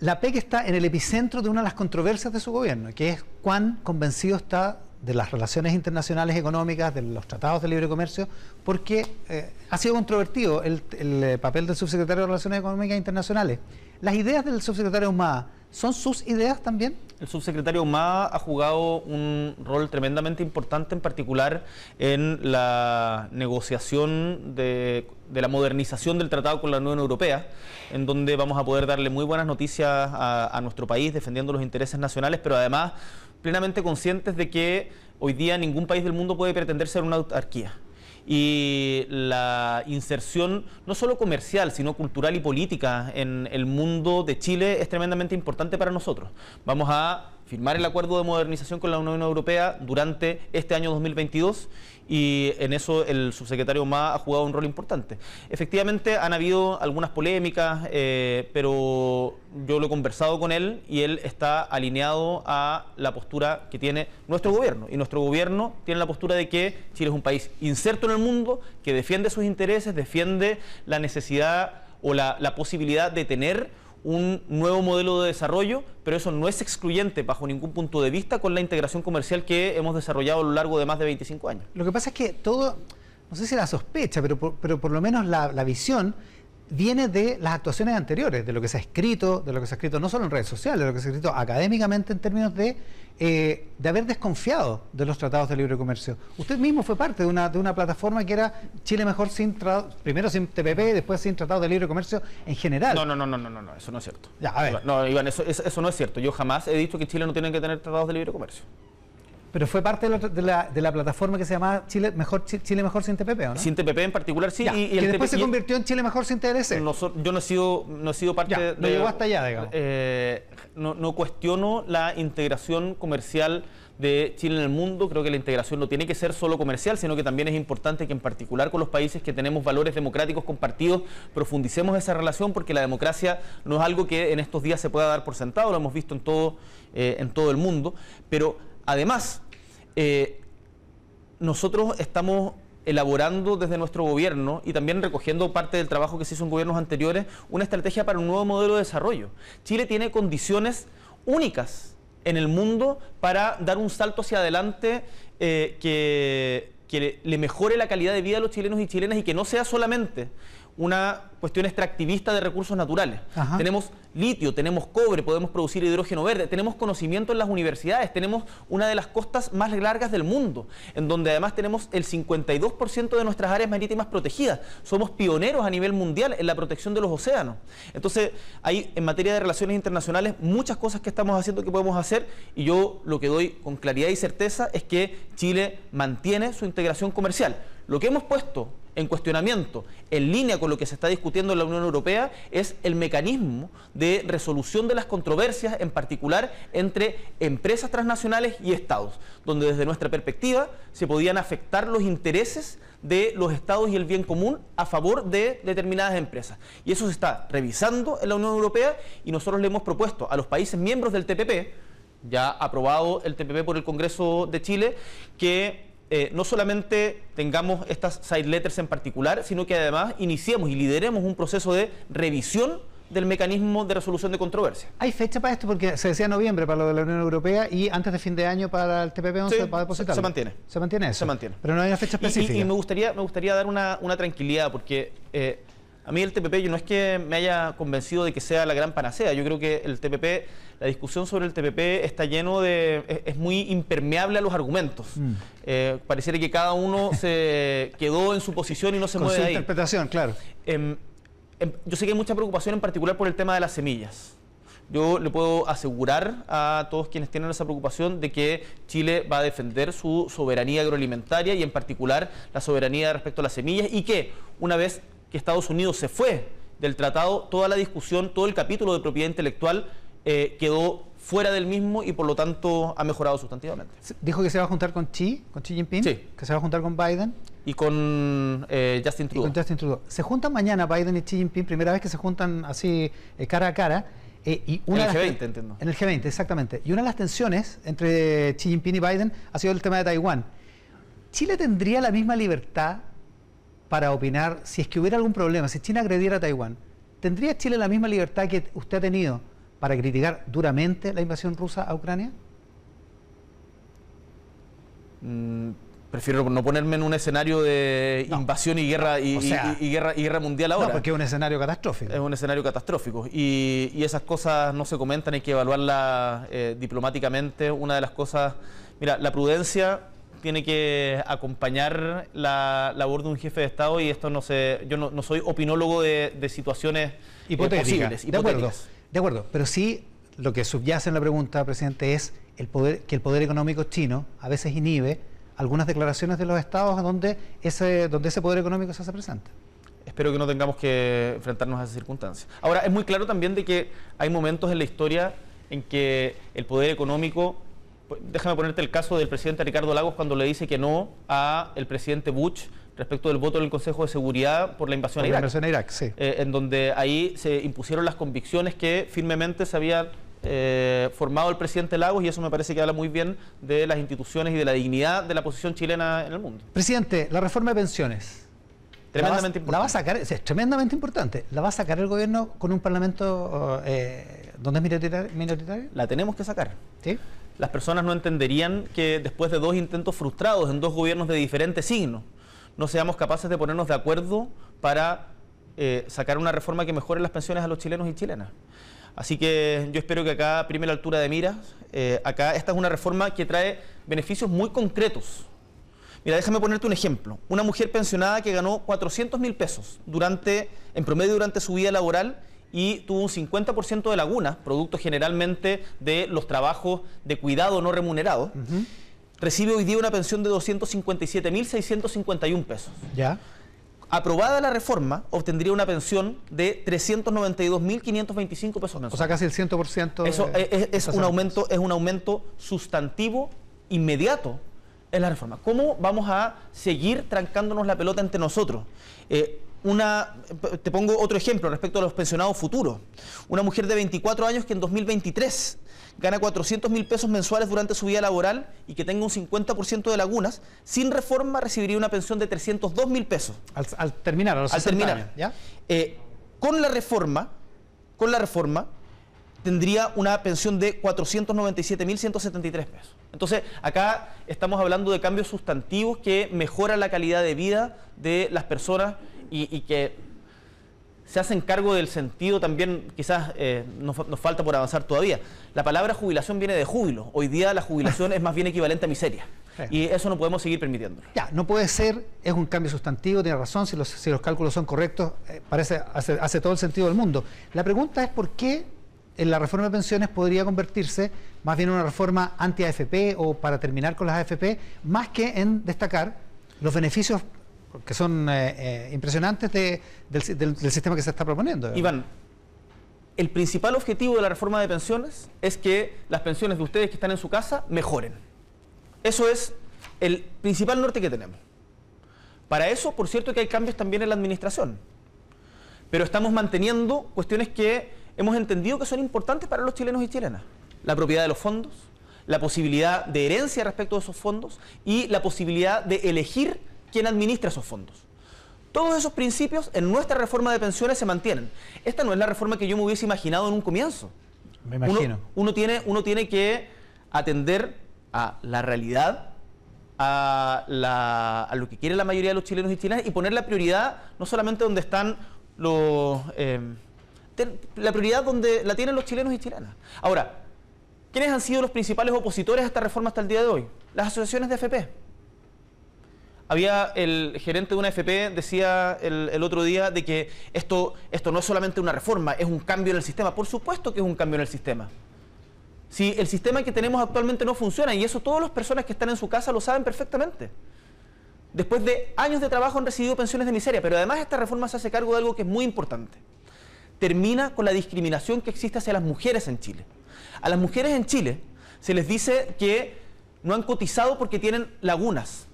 la PEC está en el epicentro de una de las controversias de su gobierno, que es cuán convencido está de las relaciones internacionales económicas, de los tratados de libre comercio, porque eh, ha sido controvertido el, eh, papel del subsecretario de Relaciones Económicas Internacionales. Las ideas del subsecretario Humada ¿Son sus ideas también? El subsecretario Ma ha jugado un rol tremendamente importante, en particular en la negociación de, la modernización del tratado con la Unión Europea, en donde vamos a poder darle muy buenas noticias a, a nuestro país defendiendo los intereses nacionales, pero además plenamente conscientes de que hoy día ningún país del mundo puede pretender ser una autarquía y la inserción no solo comercial, sino cultural y política en el mundo de Chile es tremendamente importante para nosotros. Vamos a firmar el acuerdo de modernización con la Unión Europea durante este año 2022 y en eso el subsecretario Ma ha jugado un rol importante. Efectivamente han habido algunas polémicas, eh, pero yo lo he conversado con él y él está alineado a la postura que tiene nuestro gobierno. Y nuestro gobierno tiene la postura de que Chile es un país inserto en el mundo, que defiende sus intereses, defiende la necesidad o la, la posibilidad de tener un nuevo modelo de desarrollo, pero eso no es excluyente bajo ningún punto de vista con la integración comercial que hemos desarrollado a lo largo de más de 25 años. Lo que pasa es que todo, no sé si la sospecha, pero por, pero por lo menos la, la visión viene de las actuaciones anteriores, de lo que se ha escrito, de lo que se ha escrito no solo en redes sociales, de lo que se ha escrito académicamente en términos de, eh, de haber desconfiado de los tratados de libre comercio. Usted mismo fue parte de una, de una plataforma que era Chile mejor sin primero sin TPP y después sin tratados de libre comercio en general. No, no, no, no, no, no, eso no es cierto. Ya, a ver. No, Iván, eso, eso no es cierto. Yo jamás he dicho que Chile no tiene que tener tratados de libre comercio. Pero fue parte de la, de la, plataforma que se llamaba Chile Mejor, Chile Mejor sin TPP, ¿o no? Sin TPP en particular, sí. y, y después se convirtió en Chile Mejor sin TLC. yo no he sido, no he sido parte de... No llegó hasta allá, digamos. Eh, no, no cuestiono la integración comercial de Chile en el mundo. Creo que la integración no tiene que ser solo comercial, sino que también es importante que en particular con los países que tenemos valores democráticos compartidos, profundicemos esa relación porque la democracia no es algo que en estos días se pueda dar por sentado, lo hemos visto en todo, eh, en todo el mundo. Pero además eh, nosotros estamos elaborando desde nuestro gobierno y también recogiendo parte del trabajo que se hizo en gobiernos anteriores, una estrategia para un nuevo modelo de desarrollo. Chile tiene condiciones únicas en el mundo para dar un salto hacia adelante eh, que, que le mejore la calidad de vida de los chilenos y chilenas y que no sea solamente una cuestión extractivista de recursos naturales. Tenemos litio, tenemos cobre, podemos producir hidrógeno verde, tenemos conocimiento en las universidades, tenemos una de las costas más largas del mundo, en donde además tenemos el 52% de nuestras áreas marítimas protegidas. Somos pioneros a nivel mundial en la protección de los océanos. Entonces, hay en materia de relaciones internacionales muchas cosas que estamos haciendo que podemos hacer y yo lo que doy con claridad y certeza es que Chile mantiene su integración comercial. Lo que hemos puesto en cuestionamiento, en línea con lo que se está discutiendo en la Unión Europea, es el mecanismo de resolución de las controversias, en particular entre empresas transnacionales y estados, donde desde nuestra perspectiva se podían afectar los intereses de los estados y el bien común a favor de determinadas empresas. Y eso se está revisando en la Unión Europea y nosotros le hemos propuesto a los países miembros del TPP, ya aprobado el TPP por el Congreso de Chile, que eh, no solamente tengamos estas side letters en particular, sino que además iniciemos y lideremos un proceso de revisión del mecanismo de resolución de controversia. ¿Hay fecha para esto? Porque se decía noviembre para lo de la Unión Europea y antes de fin de año para el TPP-11 para depositarlo. Se, mantiene. ¿Se mantiene eso? Se mantiene. Pero no hay una fecha específica. Y, me, gustaría, me gustaría dar una, una tranquilidad porque... Eh, a mí el TPP yo no es que me haya convencido de que sea la gran panacea. Yo creo que el TPP, la discusión sobre el TPP está lleno de... es, muy impermeable a los argumentos. Mm. Eh, pareciera que cada uno se quedó en su posición y no se Con mueve su ahí. interpretación, claro. Em, em, yo sé que hay mucha preocupación en particular por el tema de las semillas. Yo le puedo asegurar a todos quienes tienen esa preocupación de que Chile va a defender su soberanía agroalimentaria y en particular la soberanía respecto a las semillas y que una vez que Estados Unidos se fue del tratado, toda la discusión, todo el capítulo de propiedad intelectual eh, quedó fuera del mismo y por lo tanto ha mejorado sustantivamente. Dijo que se va a juntar con Xi, con Xi Jinping, sí. que se va a juntar con Biden. Y con eh, Justin Trudeau. con Justin Trudeau. Se juntan mañana Biden y Xi Jinping, primera vez que se juntan así eh, cara a cara. y una en el G20, entiendo. En el G20, exactamente. Y una de las tensiones entre Xi Jinping y Biden ha sido el tema de Taiwán. ¿Chile tendría la misma libertad para opinar si es que hubiera algún problema, si China agrediera a Taiwán, ¿tendría Chile la misma libertad que usted ha tenido para criticar duramente la invasión rusa a Ucrania? Mm, Prefiero no ponerme en un escenario de invasión y guerra y, guerra y guerra mundial ahora. No, porque es un escenario catastrófico. Es un escenario catastrófico. Y, esas cosas no se comentan, hay que evaluarlas eh, diplomáticamente. Una de las cosas, mira, la prudencia tiene que acompañar la labor de un jefe de Estado y esto no sé, yo no, soy opinólogo de, situaciones eh, posibles. De acuerdo, de acuerdo, pero sí lo que subyace en la pregunta, presidente, es el poder, que el poder económico chino a veces inhibe algunas declaraciones de los estados donde ese, donde ese poder económico se hace presente. Espero que no tengamos que enfrentarnos a esas circunstancias. Ahora, es muy claro también de que hay momentos en la historia en que el poder económico déjame ponerte el caso del presidente Ricardo Lagos cuando le dice que no a el presidente Bush respecto del voto del Consejo de Seguridad por la invasión a Irak. La invasión a Irak sí. Eh, en donde ahí se impusieron las convicciones que firmemente se habían eh, formado el presidente Lagos y eso me parece que habla muy bien de las instituciones y de la dignidad de la posición chilena en el mundo. Presidente, la reforma de pensiones. Tremendamente importante. La va a sacar, es tremendamente importante. ¿La va a sacar el gobierno con un parlamento eh, donde es minoritario? La tenemos que sacar. ¿Sí? Las personas no entenderían que después de dos intentos frustrados en dos gobiernos de diferentes signos, no seamos capaces de ponernos de acuerdo para eh, sacar una reforma que mejore las pensiones a los chilenos y chilenas. Así que yo espero que acá prime la altura de miras. Eh, acá esta es una reforma que trae beneficios muy concretos. Mira, déjame ponerte un ejemplo. Una mujer pensionada que ganó 400 mil pesos durante, en promedio durante su vida laboral y tuvo un 50% de lagunas, producto generalmente de los trabajos de cuidado no remunerados, recibe hoy día una pensión de 257.651 pesos. Ya aprobada la reforma, obtendría una pensión de 392.525 pesos mensuales. O sea, casi el 100%. Eso es, un aumento, es un aumento sustantivo inmediato en la reforma. ¿Cómo vamos a seguir trancándonos la pelota entre nosotros? Eh, una, te pongo otro ejemplo respecto a los pensionados futuros. Una mujer de 24 años que en 2023 gana 400 mil pesos mensuales durante su vida laboral y que tenga un 50% de lagunas, sin reforma recibiría una pensión de 302 mil pesos. Al, terminar, a los al terminar. ¿ya? Eh, con la reforma, con la reforma, tendría una pensión de 497.173 pesos. Entonces, acá estamos hablando de cambios sustantivos que mejoran la calidad de vida de las personas y, que se hacen cargo del sentido también, quizás eh, nos, falta por avanzar todavía. La palabra jubilación viene de júbilo. Hoy día la jubilación es más bien equivalente a miseria. Y eso no podemos seguir permitiendo. Ya, no puede ser, es un cambio sustantivo, tiene razón, si los, si los cálculos son correctos, eh, parece, hace, hace todo el sentido del mundo. La pregunta es por qué en la reforma de pensiones podría convertirse más bien en una reforma anti-AFP o para terminar con las AFP, más que en destacar los beneficios que son eh, eh, impresionantes del, sistema que se está proponiendo. Iván, el principal objetivo de la reforma de pensiones es que las pensiones de ustedes que están en su casa mejoren. Eso es el principal norte que tenemos. Para eso, por cierto, que hay cambios también en la administración. Pero estamos manteniendo cuestiones que hemos entendido que son importantes para los chilenos y chilenas. La propiedad de los fondos, la posibilidad de herencia respecto de esos fondos y la posibilidad de elegir quién administra esos fondos. Todos esos principios en nuestra reforma de pensiones se mantienen. Esta no es la reforma que yo me hubiese imaginado en un comienzo. Me imagino. Uno, tiene, uno tiene que atender a la realidad, a, lo que quiere la mayoría de los chilenos y chilenas y poner la prioridad no solamente donde están los... Eh, la prioridad donde la tienen los chilenos y chilenas. Ahora, ¿quiénes han sido los principales opositores a esta reforma hasta el día de hoy? Las asociaciones de FP había el gerente de una FP decía el, otro día de que esto, esto no es solamente una reforma, es un cambio en el sistema. Por supuesto que es un cambio en el sistema. Si el sistema que tenemos actualmente no funciona, y eso todas las personas que están en su casa lo saben perfectamente. Después de años de trabajo han recibido pensiones de miseria, pero además esta reforma se hace cargo de algo que es muy importante. Termina con la discriminación que existe hacia las mujeres en Chile. A las mujeres en Chile se les dice que no han cotizado porque tienen lagunas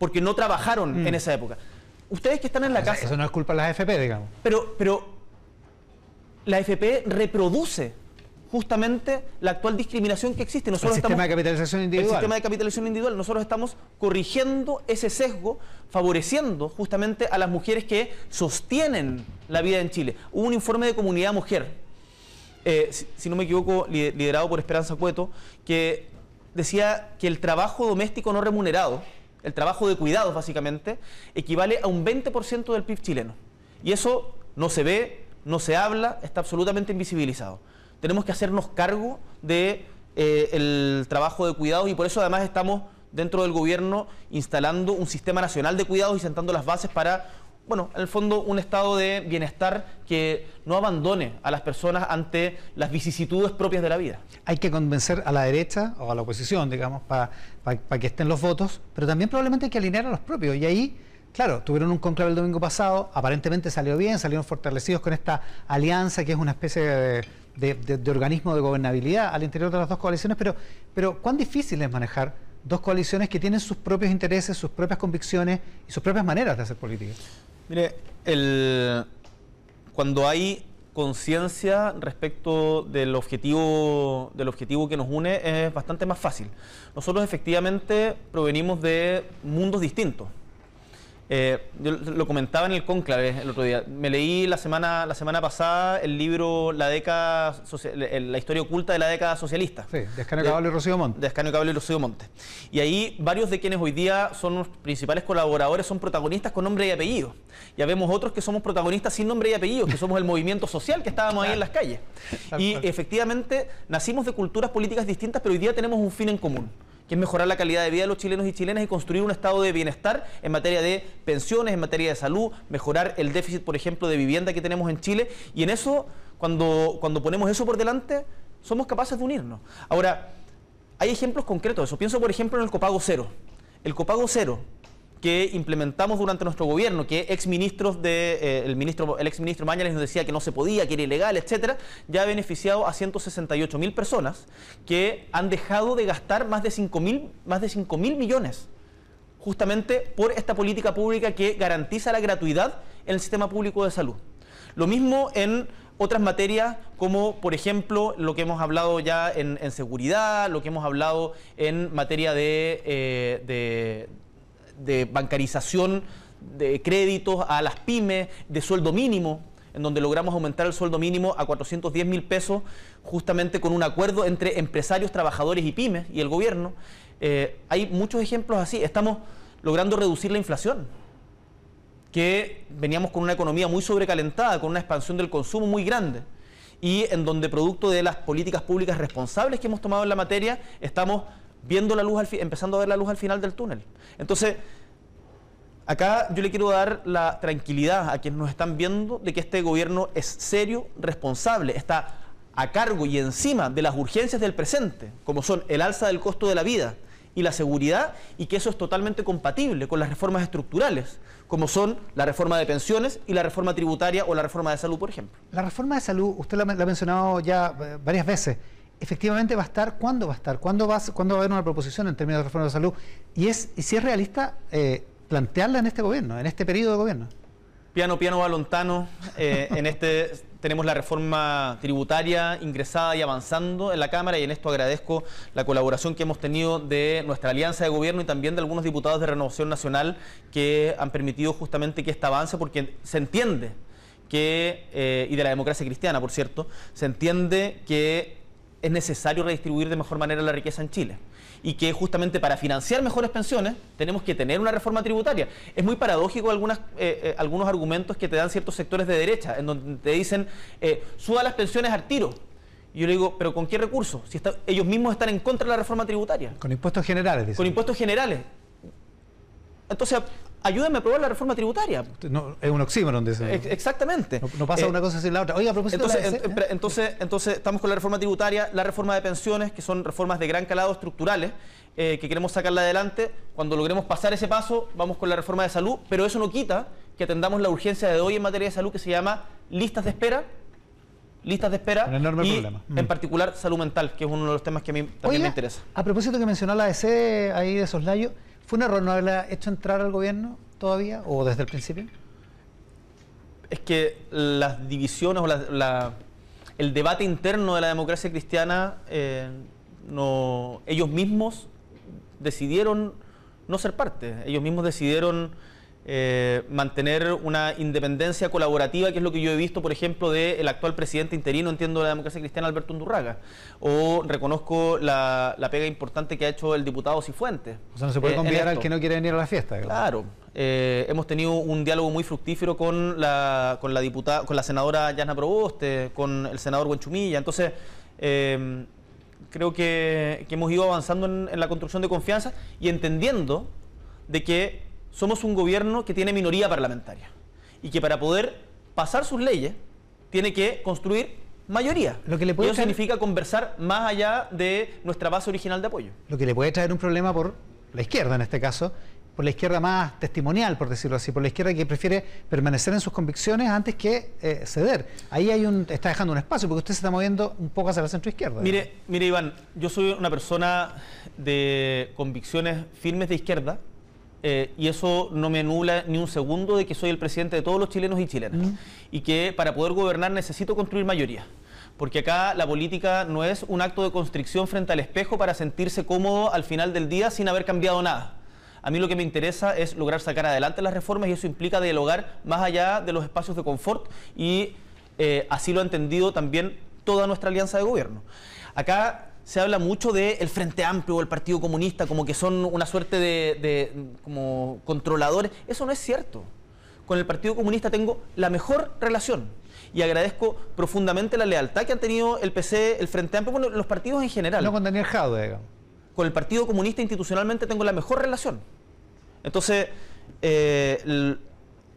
porque no trabajaron en mm. esa época. Ustedes que están en la casa... Eso no es culpa de las AFP, digamos. Pero, pero la AFP reproduce justamente la actual discriminación que existe. Nosotros el sistema de capitalización individual. El sistema de capitalización individual. Nosotros estamos corrigiendo ese sesgo, favoreciendo justamente a las mujeres que sostienen la vida en Chile. Hubo un informe de comunidad mujer, eh, si, si, no me equivoco, liderado por Esperanza Cueto, que decía que el trabajo doméstico no remunerado el trabajo de cuidados básicamente, equivale a un 20% del PIB chileno. Y eso no se ve, no se habla, está absolutamente invisibilizado. Tenemos que hacernos cargo del de, eh, trabajo de cuidados y por eso además estamos dentro del gobierno instalando un sistema nacional de cuidados y sentando las bases para bueno, en el fondo un estado de bienestar que no abandone a las personas ante las vicisitudes propias de la vida. Hay que convencer a la derecha o a la oposición, digamos, para que estén los votos, pero también probablemente hay que alinear a los propios. Y ahí, claro, tuvieron un conclave el domingo pasado, aparentemente salió bien, salieron fortalecidos con esta alianza que es una especie de, organismo de gobernabilidad al interior de las dos coaliciones, pero, pero ¿cuán difícil es manejar dos coaliciones que tienen sus propios intereses, sus propias convicciones y sus propias maneras de hacer política? Mire, el, cuando hay conciencia respecto del objetivo, del objetivo que nos une es bastante más fácil. Nosotros efectivamente provenimos de mundos distintos. Eh, yo lo comentaba en el conclave el otro día. Me leí la semana, la semana pasada el libro La década la historia oculta de la década socialista. Sí, de Escanio Caballo y Rocío Monte. De Escanio Caballo y Rocío Monte. Y ahí varios de quienes hoy día son los principales colaboradores son protagonistas con nombre y apellido. Ya vemos otros que somos protagonistas sin nombre y apellido, que somos el movimiento social que estábamos ahí en las calles. Y efectivamente nacimos de culturas políticas distintas, pero hoy día tenemos un fin en común que es mejorar la calidad de vida de los chilenos y chilenas y construir un estado de bienestar en materia de pensiones, en materia de salud, mejorar el déficit, por ejemplo, de vivienda que tenemos en Chile. Y en eso, cuando, cuando ponemos eso por delante, somos capaces de unirnos. Ahora, hay ejemplos concretos de eso. Pienso, por ejemplo, en el copago cero. El copago cero que implementamos durante nuestro gobierno, que ex ministros de, eh, el, ministro, el ex ministro Mañales nos decía que no se podía, que era ilegal, etcétera, ya ha beneficiado a 168 mil personas que han dejado de gastar más de 5 mil más de 5 mil millones justamente por esta política pública que garantiza la gratuidad en el sistema público de salud. Lo mismo en otras materias como, por ejemplo, lo que hemos hablado ya en, seguridad, lo que hemos hablado en materia de, eh, de bancarización de créditos a las pymes, de sueldo mínimo, en donde logramos aumentar el sueldo mínimo a 410 mil pesos, justamente con un acuerdo entre empresarios, trabajadores y pymes y el gobierno. Eh, hay muchos ejemplos así. Estamos logrando reducir la inflación, que veníamos con una economía muy sobrecalentada, con una expansión del consumo muy grande, y en donde producto de las políticas públicas responsables que hemos tomado en la materia, estamos viendo la luz al empezando a ver la luz al final del túnel. Entonces, acá yo le quiero dar la tranquilidad a quienes nos están viendo de que este gobierno es serio, responsable, está a cargo y encima de las urgencias del presente, como son el alza del costo de la vida y la seguridad, y que eso es totalmente compatible con las reformas estructurales, como son la reforma de pensiones y la reforma tributaria o la reforma de salud, por ejemplo. La reforma de salud, usted la, ha mencionado ya eh, varias veces efectivamente va a estar, ¿cuándo va a estar? ¿Cuándo va, ¿cuándo va a haber una proposición en términos de reforma de salud? Y, es, y si es realista, eh, plantearla en este gobierno, en este periodo de gobierno. Piano, piano, balontano. Eh, en este tenemos la reforma tributaria ingresada y avanzando en la Cámara y en esto agradezco la colaboración que hemos tenido de nuestra alianza de gobierno y también de algunos diputados de Renovación Nacional que han permitido justamente que esta avance porque se entiende que, eh, y de la democracia cristiana, por cierto, se entiende que es necesario redistribuir de mejor manera la riqueza en Chile. Y que justamente para financiar mejores pensiones tenemos que tener una reforma tributaria. Es muy paradójico algunas, eh, eh, algunos argumentos que te dan ciertos sectores de derecha, en donde te dicen, eh, suba las pensiones al tiro. Y yo le digo, ¿pero con qué recursos? Si ellos mismos están en contra de la reforma tributaria. Con impuestos generales. Con impuestos generales. Entonces, ayúdame a aprobar la reforma tributaria. No, es un oxímoron de ese. Exactamente. No, pasa una cosa sin la otra. Oiga, a propósito entonces, de la entonces, entonces, estamos con la reforma tributaria, la reforma de pensiones, que son reformas de gran calado estructurales, eh, que queremos sacarla adelante. Cuando logremos pasar ese paso, vamos con la reforma de salud, pero eso no quita que atendamos la urgencia de hoy en materia de salud, que se llama listas de espera, listas de espera y en mm. particular salud mental, que es uno de los temas que a mí también me interesa. A propósito que mencionó la ADC ahí de Soslayo, ¿Fue un error no haberla hecho entrar al gobierno todavía o desde el principio? Es que las divisiones o el debate interno de la democracia cristiana, eh, ellos mismos decidieron no ser parte, ellos mismos decidieron eh, mantener una independencia colaborativa, que es lo que yo he visto, por ejemplo, del actual presidente interino, entiendo, de la democracia cristiana, Alberto Undurraga. O reconozco la, pega importante que ha hecho el diputado Cifuentes. O sea, no se puede eh, convidar al que no quiere venir a la fiesta. Claro. Eh, hemos tenido un diálogo muy fructífero con la, con la diputada, con la senadora Yana Proboste, con el senador Buenchumilla. Entonces, creo que, hemos ido avanzando en la construcción de confianza y entendiendo de que somos un gobierno que tiene minoría parlamentaria y que para poder pasar sus leyes tiene que construir mayoría. Lo que le puede y eso significa conversar más allá de nuestra base original de apoyo. Lo que le puede traer un problema por la izquierda en este caso, por la izquierda más testimonial, por decirlo así, por la izquierda que prefiere permanecer en sus convicciones antes que eh, ceder. Ahí hay un, está dejando un espacio porque usted se está moviendo un poco hacia la centro izquierda. Mire, mire Iván, yo soy una persona de convicciones firmes de izquierda, eh, y eso no me anula ni un segundo de que soy el presidente de todos los chilenos y chilenas. Mm. Y que para poder gobernar necesito construir mayoría. Porque acá la política no es un acto de constricción frente al espejo para sentirse cómodo al final del día sin haber cambiado nada. A mí lo que me interesa es lograr sacar adelante las reformas y eso implica dialogar más allá de los espacios de confort y eh, así lo ha entendido también toda nuestra alianza de gobierno. Acá se habla mucho del Frente Amplio o el Partido Comunista, como que son una suerte de, como controladores. Eso no es cierto. Con el Partido Comunista tengo la mejor relación y agradezco profundamente la lealtad que han tenido el PC, el Frente Amplio, bueno, los partidos en general. No con Daniel Jaude, Con el Partido Comunista institucionalmente tengo la mejor relación. Entonces, eh,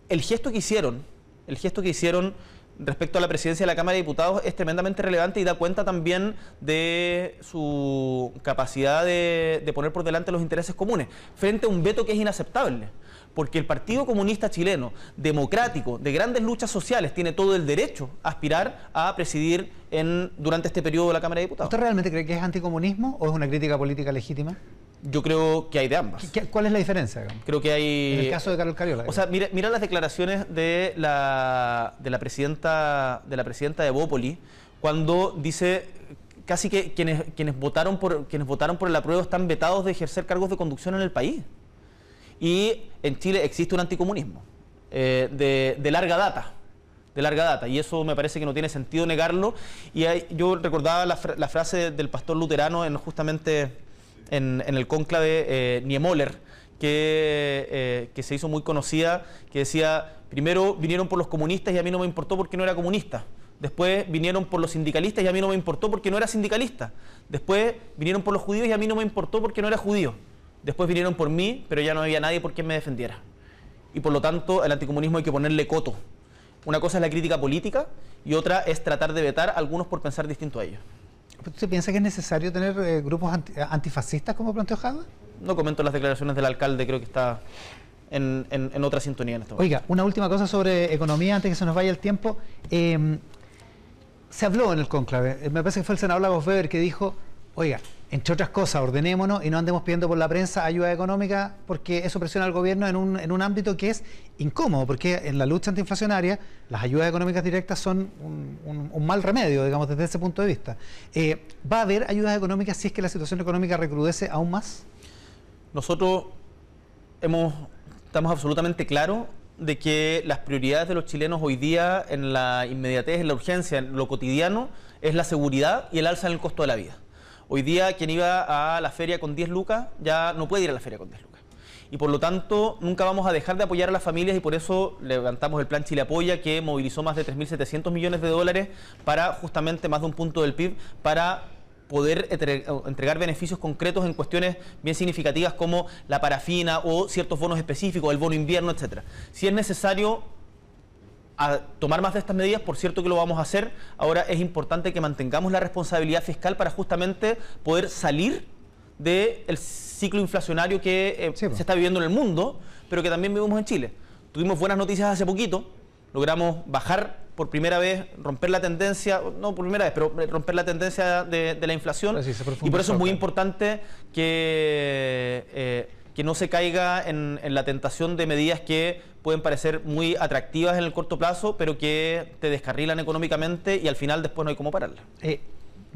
el gesto que hicieron, el gesto que hicieron respecto a la presidencia de la Cámara de Diputados es tremendamente relevante y da cuenta también de su capacidad de, poner por delante los intereses comunes, frente a un veto que es inaceptable. Porque el Partido Comunista Chileno, democrático, de grandes luchas sociales, tiene todo el derecho a aspirar a presidir en, durante este periodo de la Cámara de Diputados. ¿Usted realmente cree que es anticomunismo o es una crítica política legítima? Yo creo que hay de ambas. ¿Cuál es la diferencia? Creo que hay... En el caso de Carlos Cariola. O sea, mira, mira las declaraciones de la, de la presidenta de la presidenta de Bópoli cuando dice casi que quienes, quienes, votaron por, quienes votaron por el apruebo están vetados de ejercer cargos de conducción en el país. Y en Chile existe un anticomunismo eh, de, de, larga data. De larga data, y eso me parece que no tiene sentido negarlo. Y yo recordaba la, la frase del pastor luterano en justamente en, el cónclave eh, que, eh, que se hizo muy conocida, que decía, primero vinieron por los comunistas y a mí no me importó porque no era comunista. Después vinieron por los sindicalistas y a mí no me importó porque no era sindicalista. Después vinieron por los judíos y a mí no me importó porque no era judío. Después vinieron por mí, pero ya no había nadie por quien me defendiera. Y por lo tanto, al anticomunismo hay que ponerle coto. Una cosa es la crítica política y otra es tratar de vetar a algunos por pensar distinto a ellos. ¿Usted piensa que es necesario tener eh, grupos antifascistas como planteó Jadwe? No comento las declaraciones del alcalde, creo que está en, otra sintonía en este momento. Oiga, una última cosa sobre economía antes que se nos vaya el tiempo. Em, se habló en el cónclave, me parece que fue el senador Lagos Weber que dijo, oiga, entre otras cosas, ordenémonos y no andemos pidiendo por la prensa ayuda económica porque eso presiona al gobierno en un, en un ámbito que es incómodo, porque en la lucha antiinflacionaria las ayudas económicas directas son un, mal remedio, digamos, desde ese punto de vista. Eh, ¿Va a haber ayudas económicas si es que la situación económica recrudece aún más? Nosotros estamos absolutamente claros de que las prioridades de los chilenos hoy día en la inmediatez, en la urgencia, en lo cotidiano, es la seguridad y el alza en el costo de la vida. Hoy día quien iba a la feria con 10 lucas ya no puede ir a la feria con 10 lucas. Y por lo tanto nunca vamos a dejar de apoyar a las familias y por eso levantamos el plan Chile Apoya que movilizó más de 3.700 millones de dólares para justamente más de un punto del PIB para poder entregar beneficios concretos en cuestiones bien significativas como la parafina o ciertos bonos específicos, el bono invierno, etcétera. Si es necesario a tomar más de estas medidas, por cierto que lo vamos a hacer, ahora es importante que mantengamos la responsabilidad fiscal para justamente poder salir del ciclo inflacionario que eh, se está viviendo en el mundo, pero que también vivimos en Chile. Tuvimos buenas noticias hace poquito, logramos bajar por primera vez, romper la tendencia, no por primera vez, pero romper la tendencia de, la inflación. y por eso es muy importante que... Eh, que no se caiga en, la tentación de medidas que pueden parecer muy atractivas en el corto plazo, pero que te descarrilan económicamente y al final después no hay cómo pararla. Eh,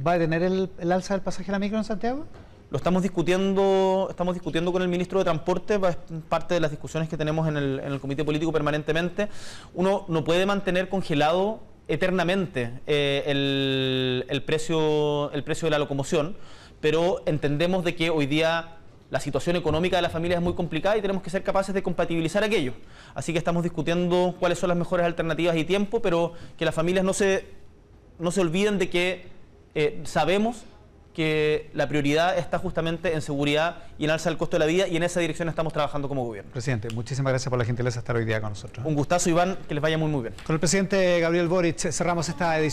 ¿Va a tener el, alza del pasaje a la micro en Santiago? Lo estamos discutiendo, estamos discutiendo con el ministro de Transporte, es parte de las discusiones que tenemos en el, en el Comité Político permanentemente. Uno no puede mantener congelado eternamente eh, el, el, precio, el precio de la locomoción, pero entendemos de que hoy día la situación económica de la familia es muy complicada y tenemos que ser capaces de compatibilizar aquello. Así que estamos discutiendo cuáles son las mejores alternativas y tiempo, pero que las familias no se, no se olviden de que eh, sabemos que la prioridad está justamente en seguridad y en alza del costo de la vida y en esa dirección estamos trabajando como gobierno. Presidente, muchísimas gracias por la gentileza de estar hoy día con nosotros. Un gustazo, Iván, que les vaya muy muy bien. Con el presidente Gabriel Boric cerramos esta edición.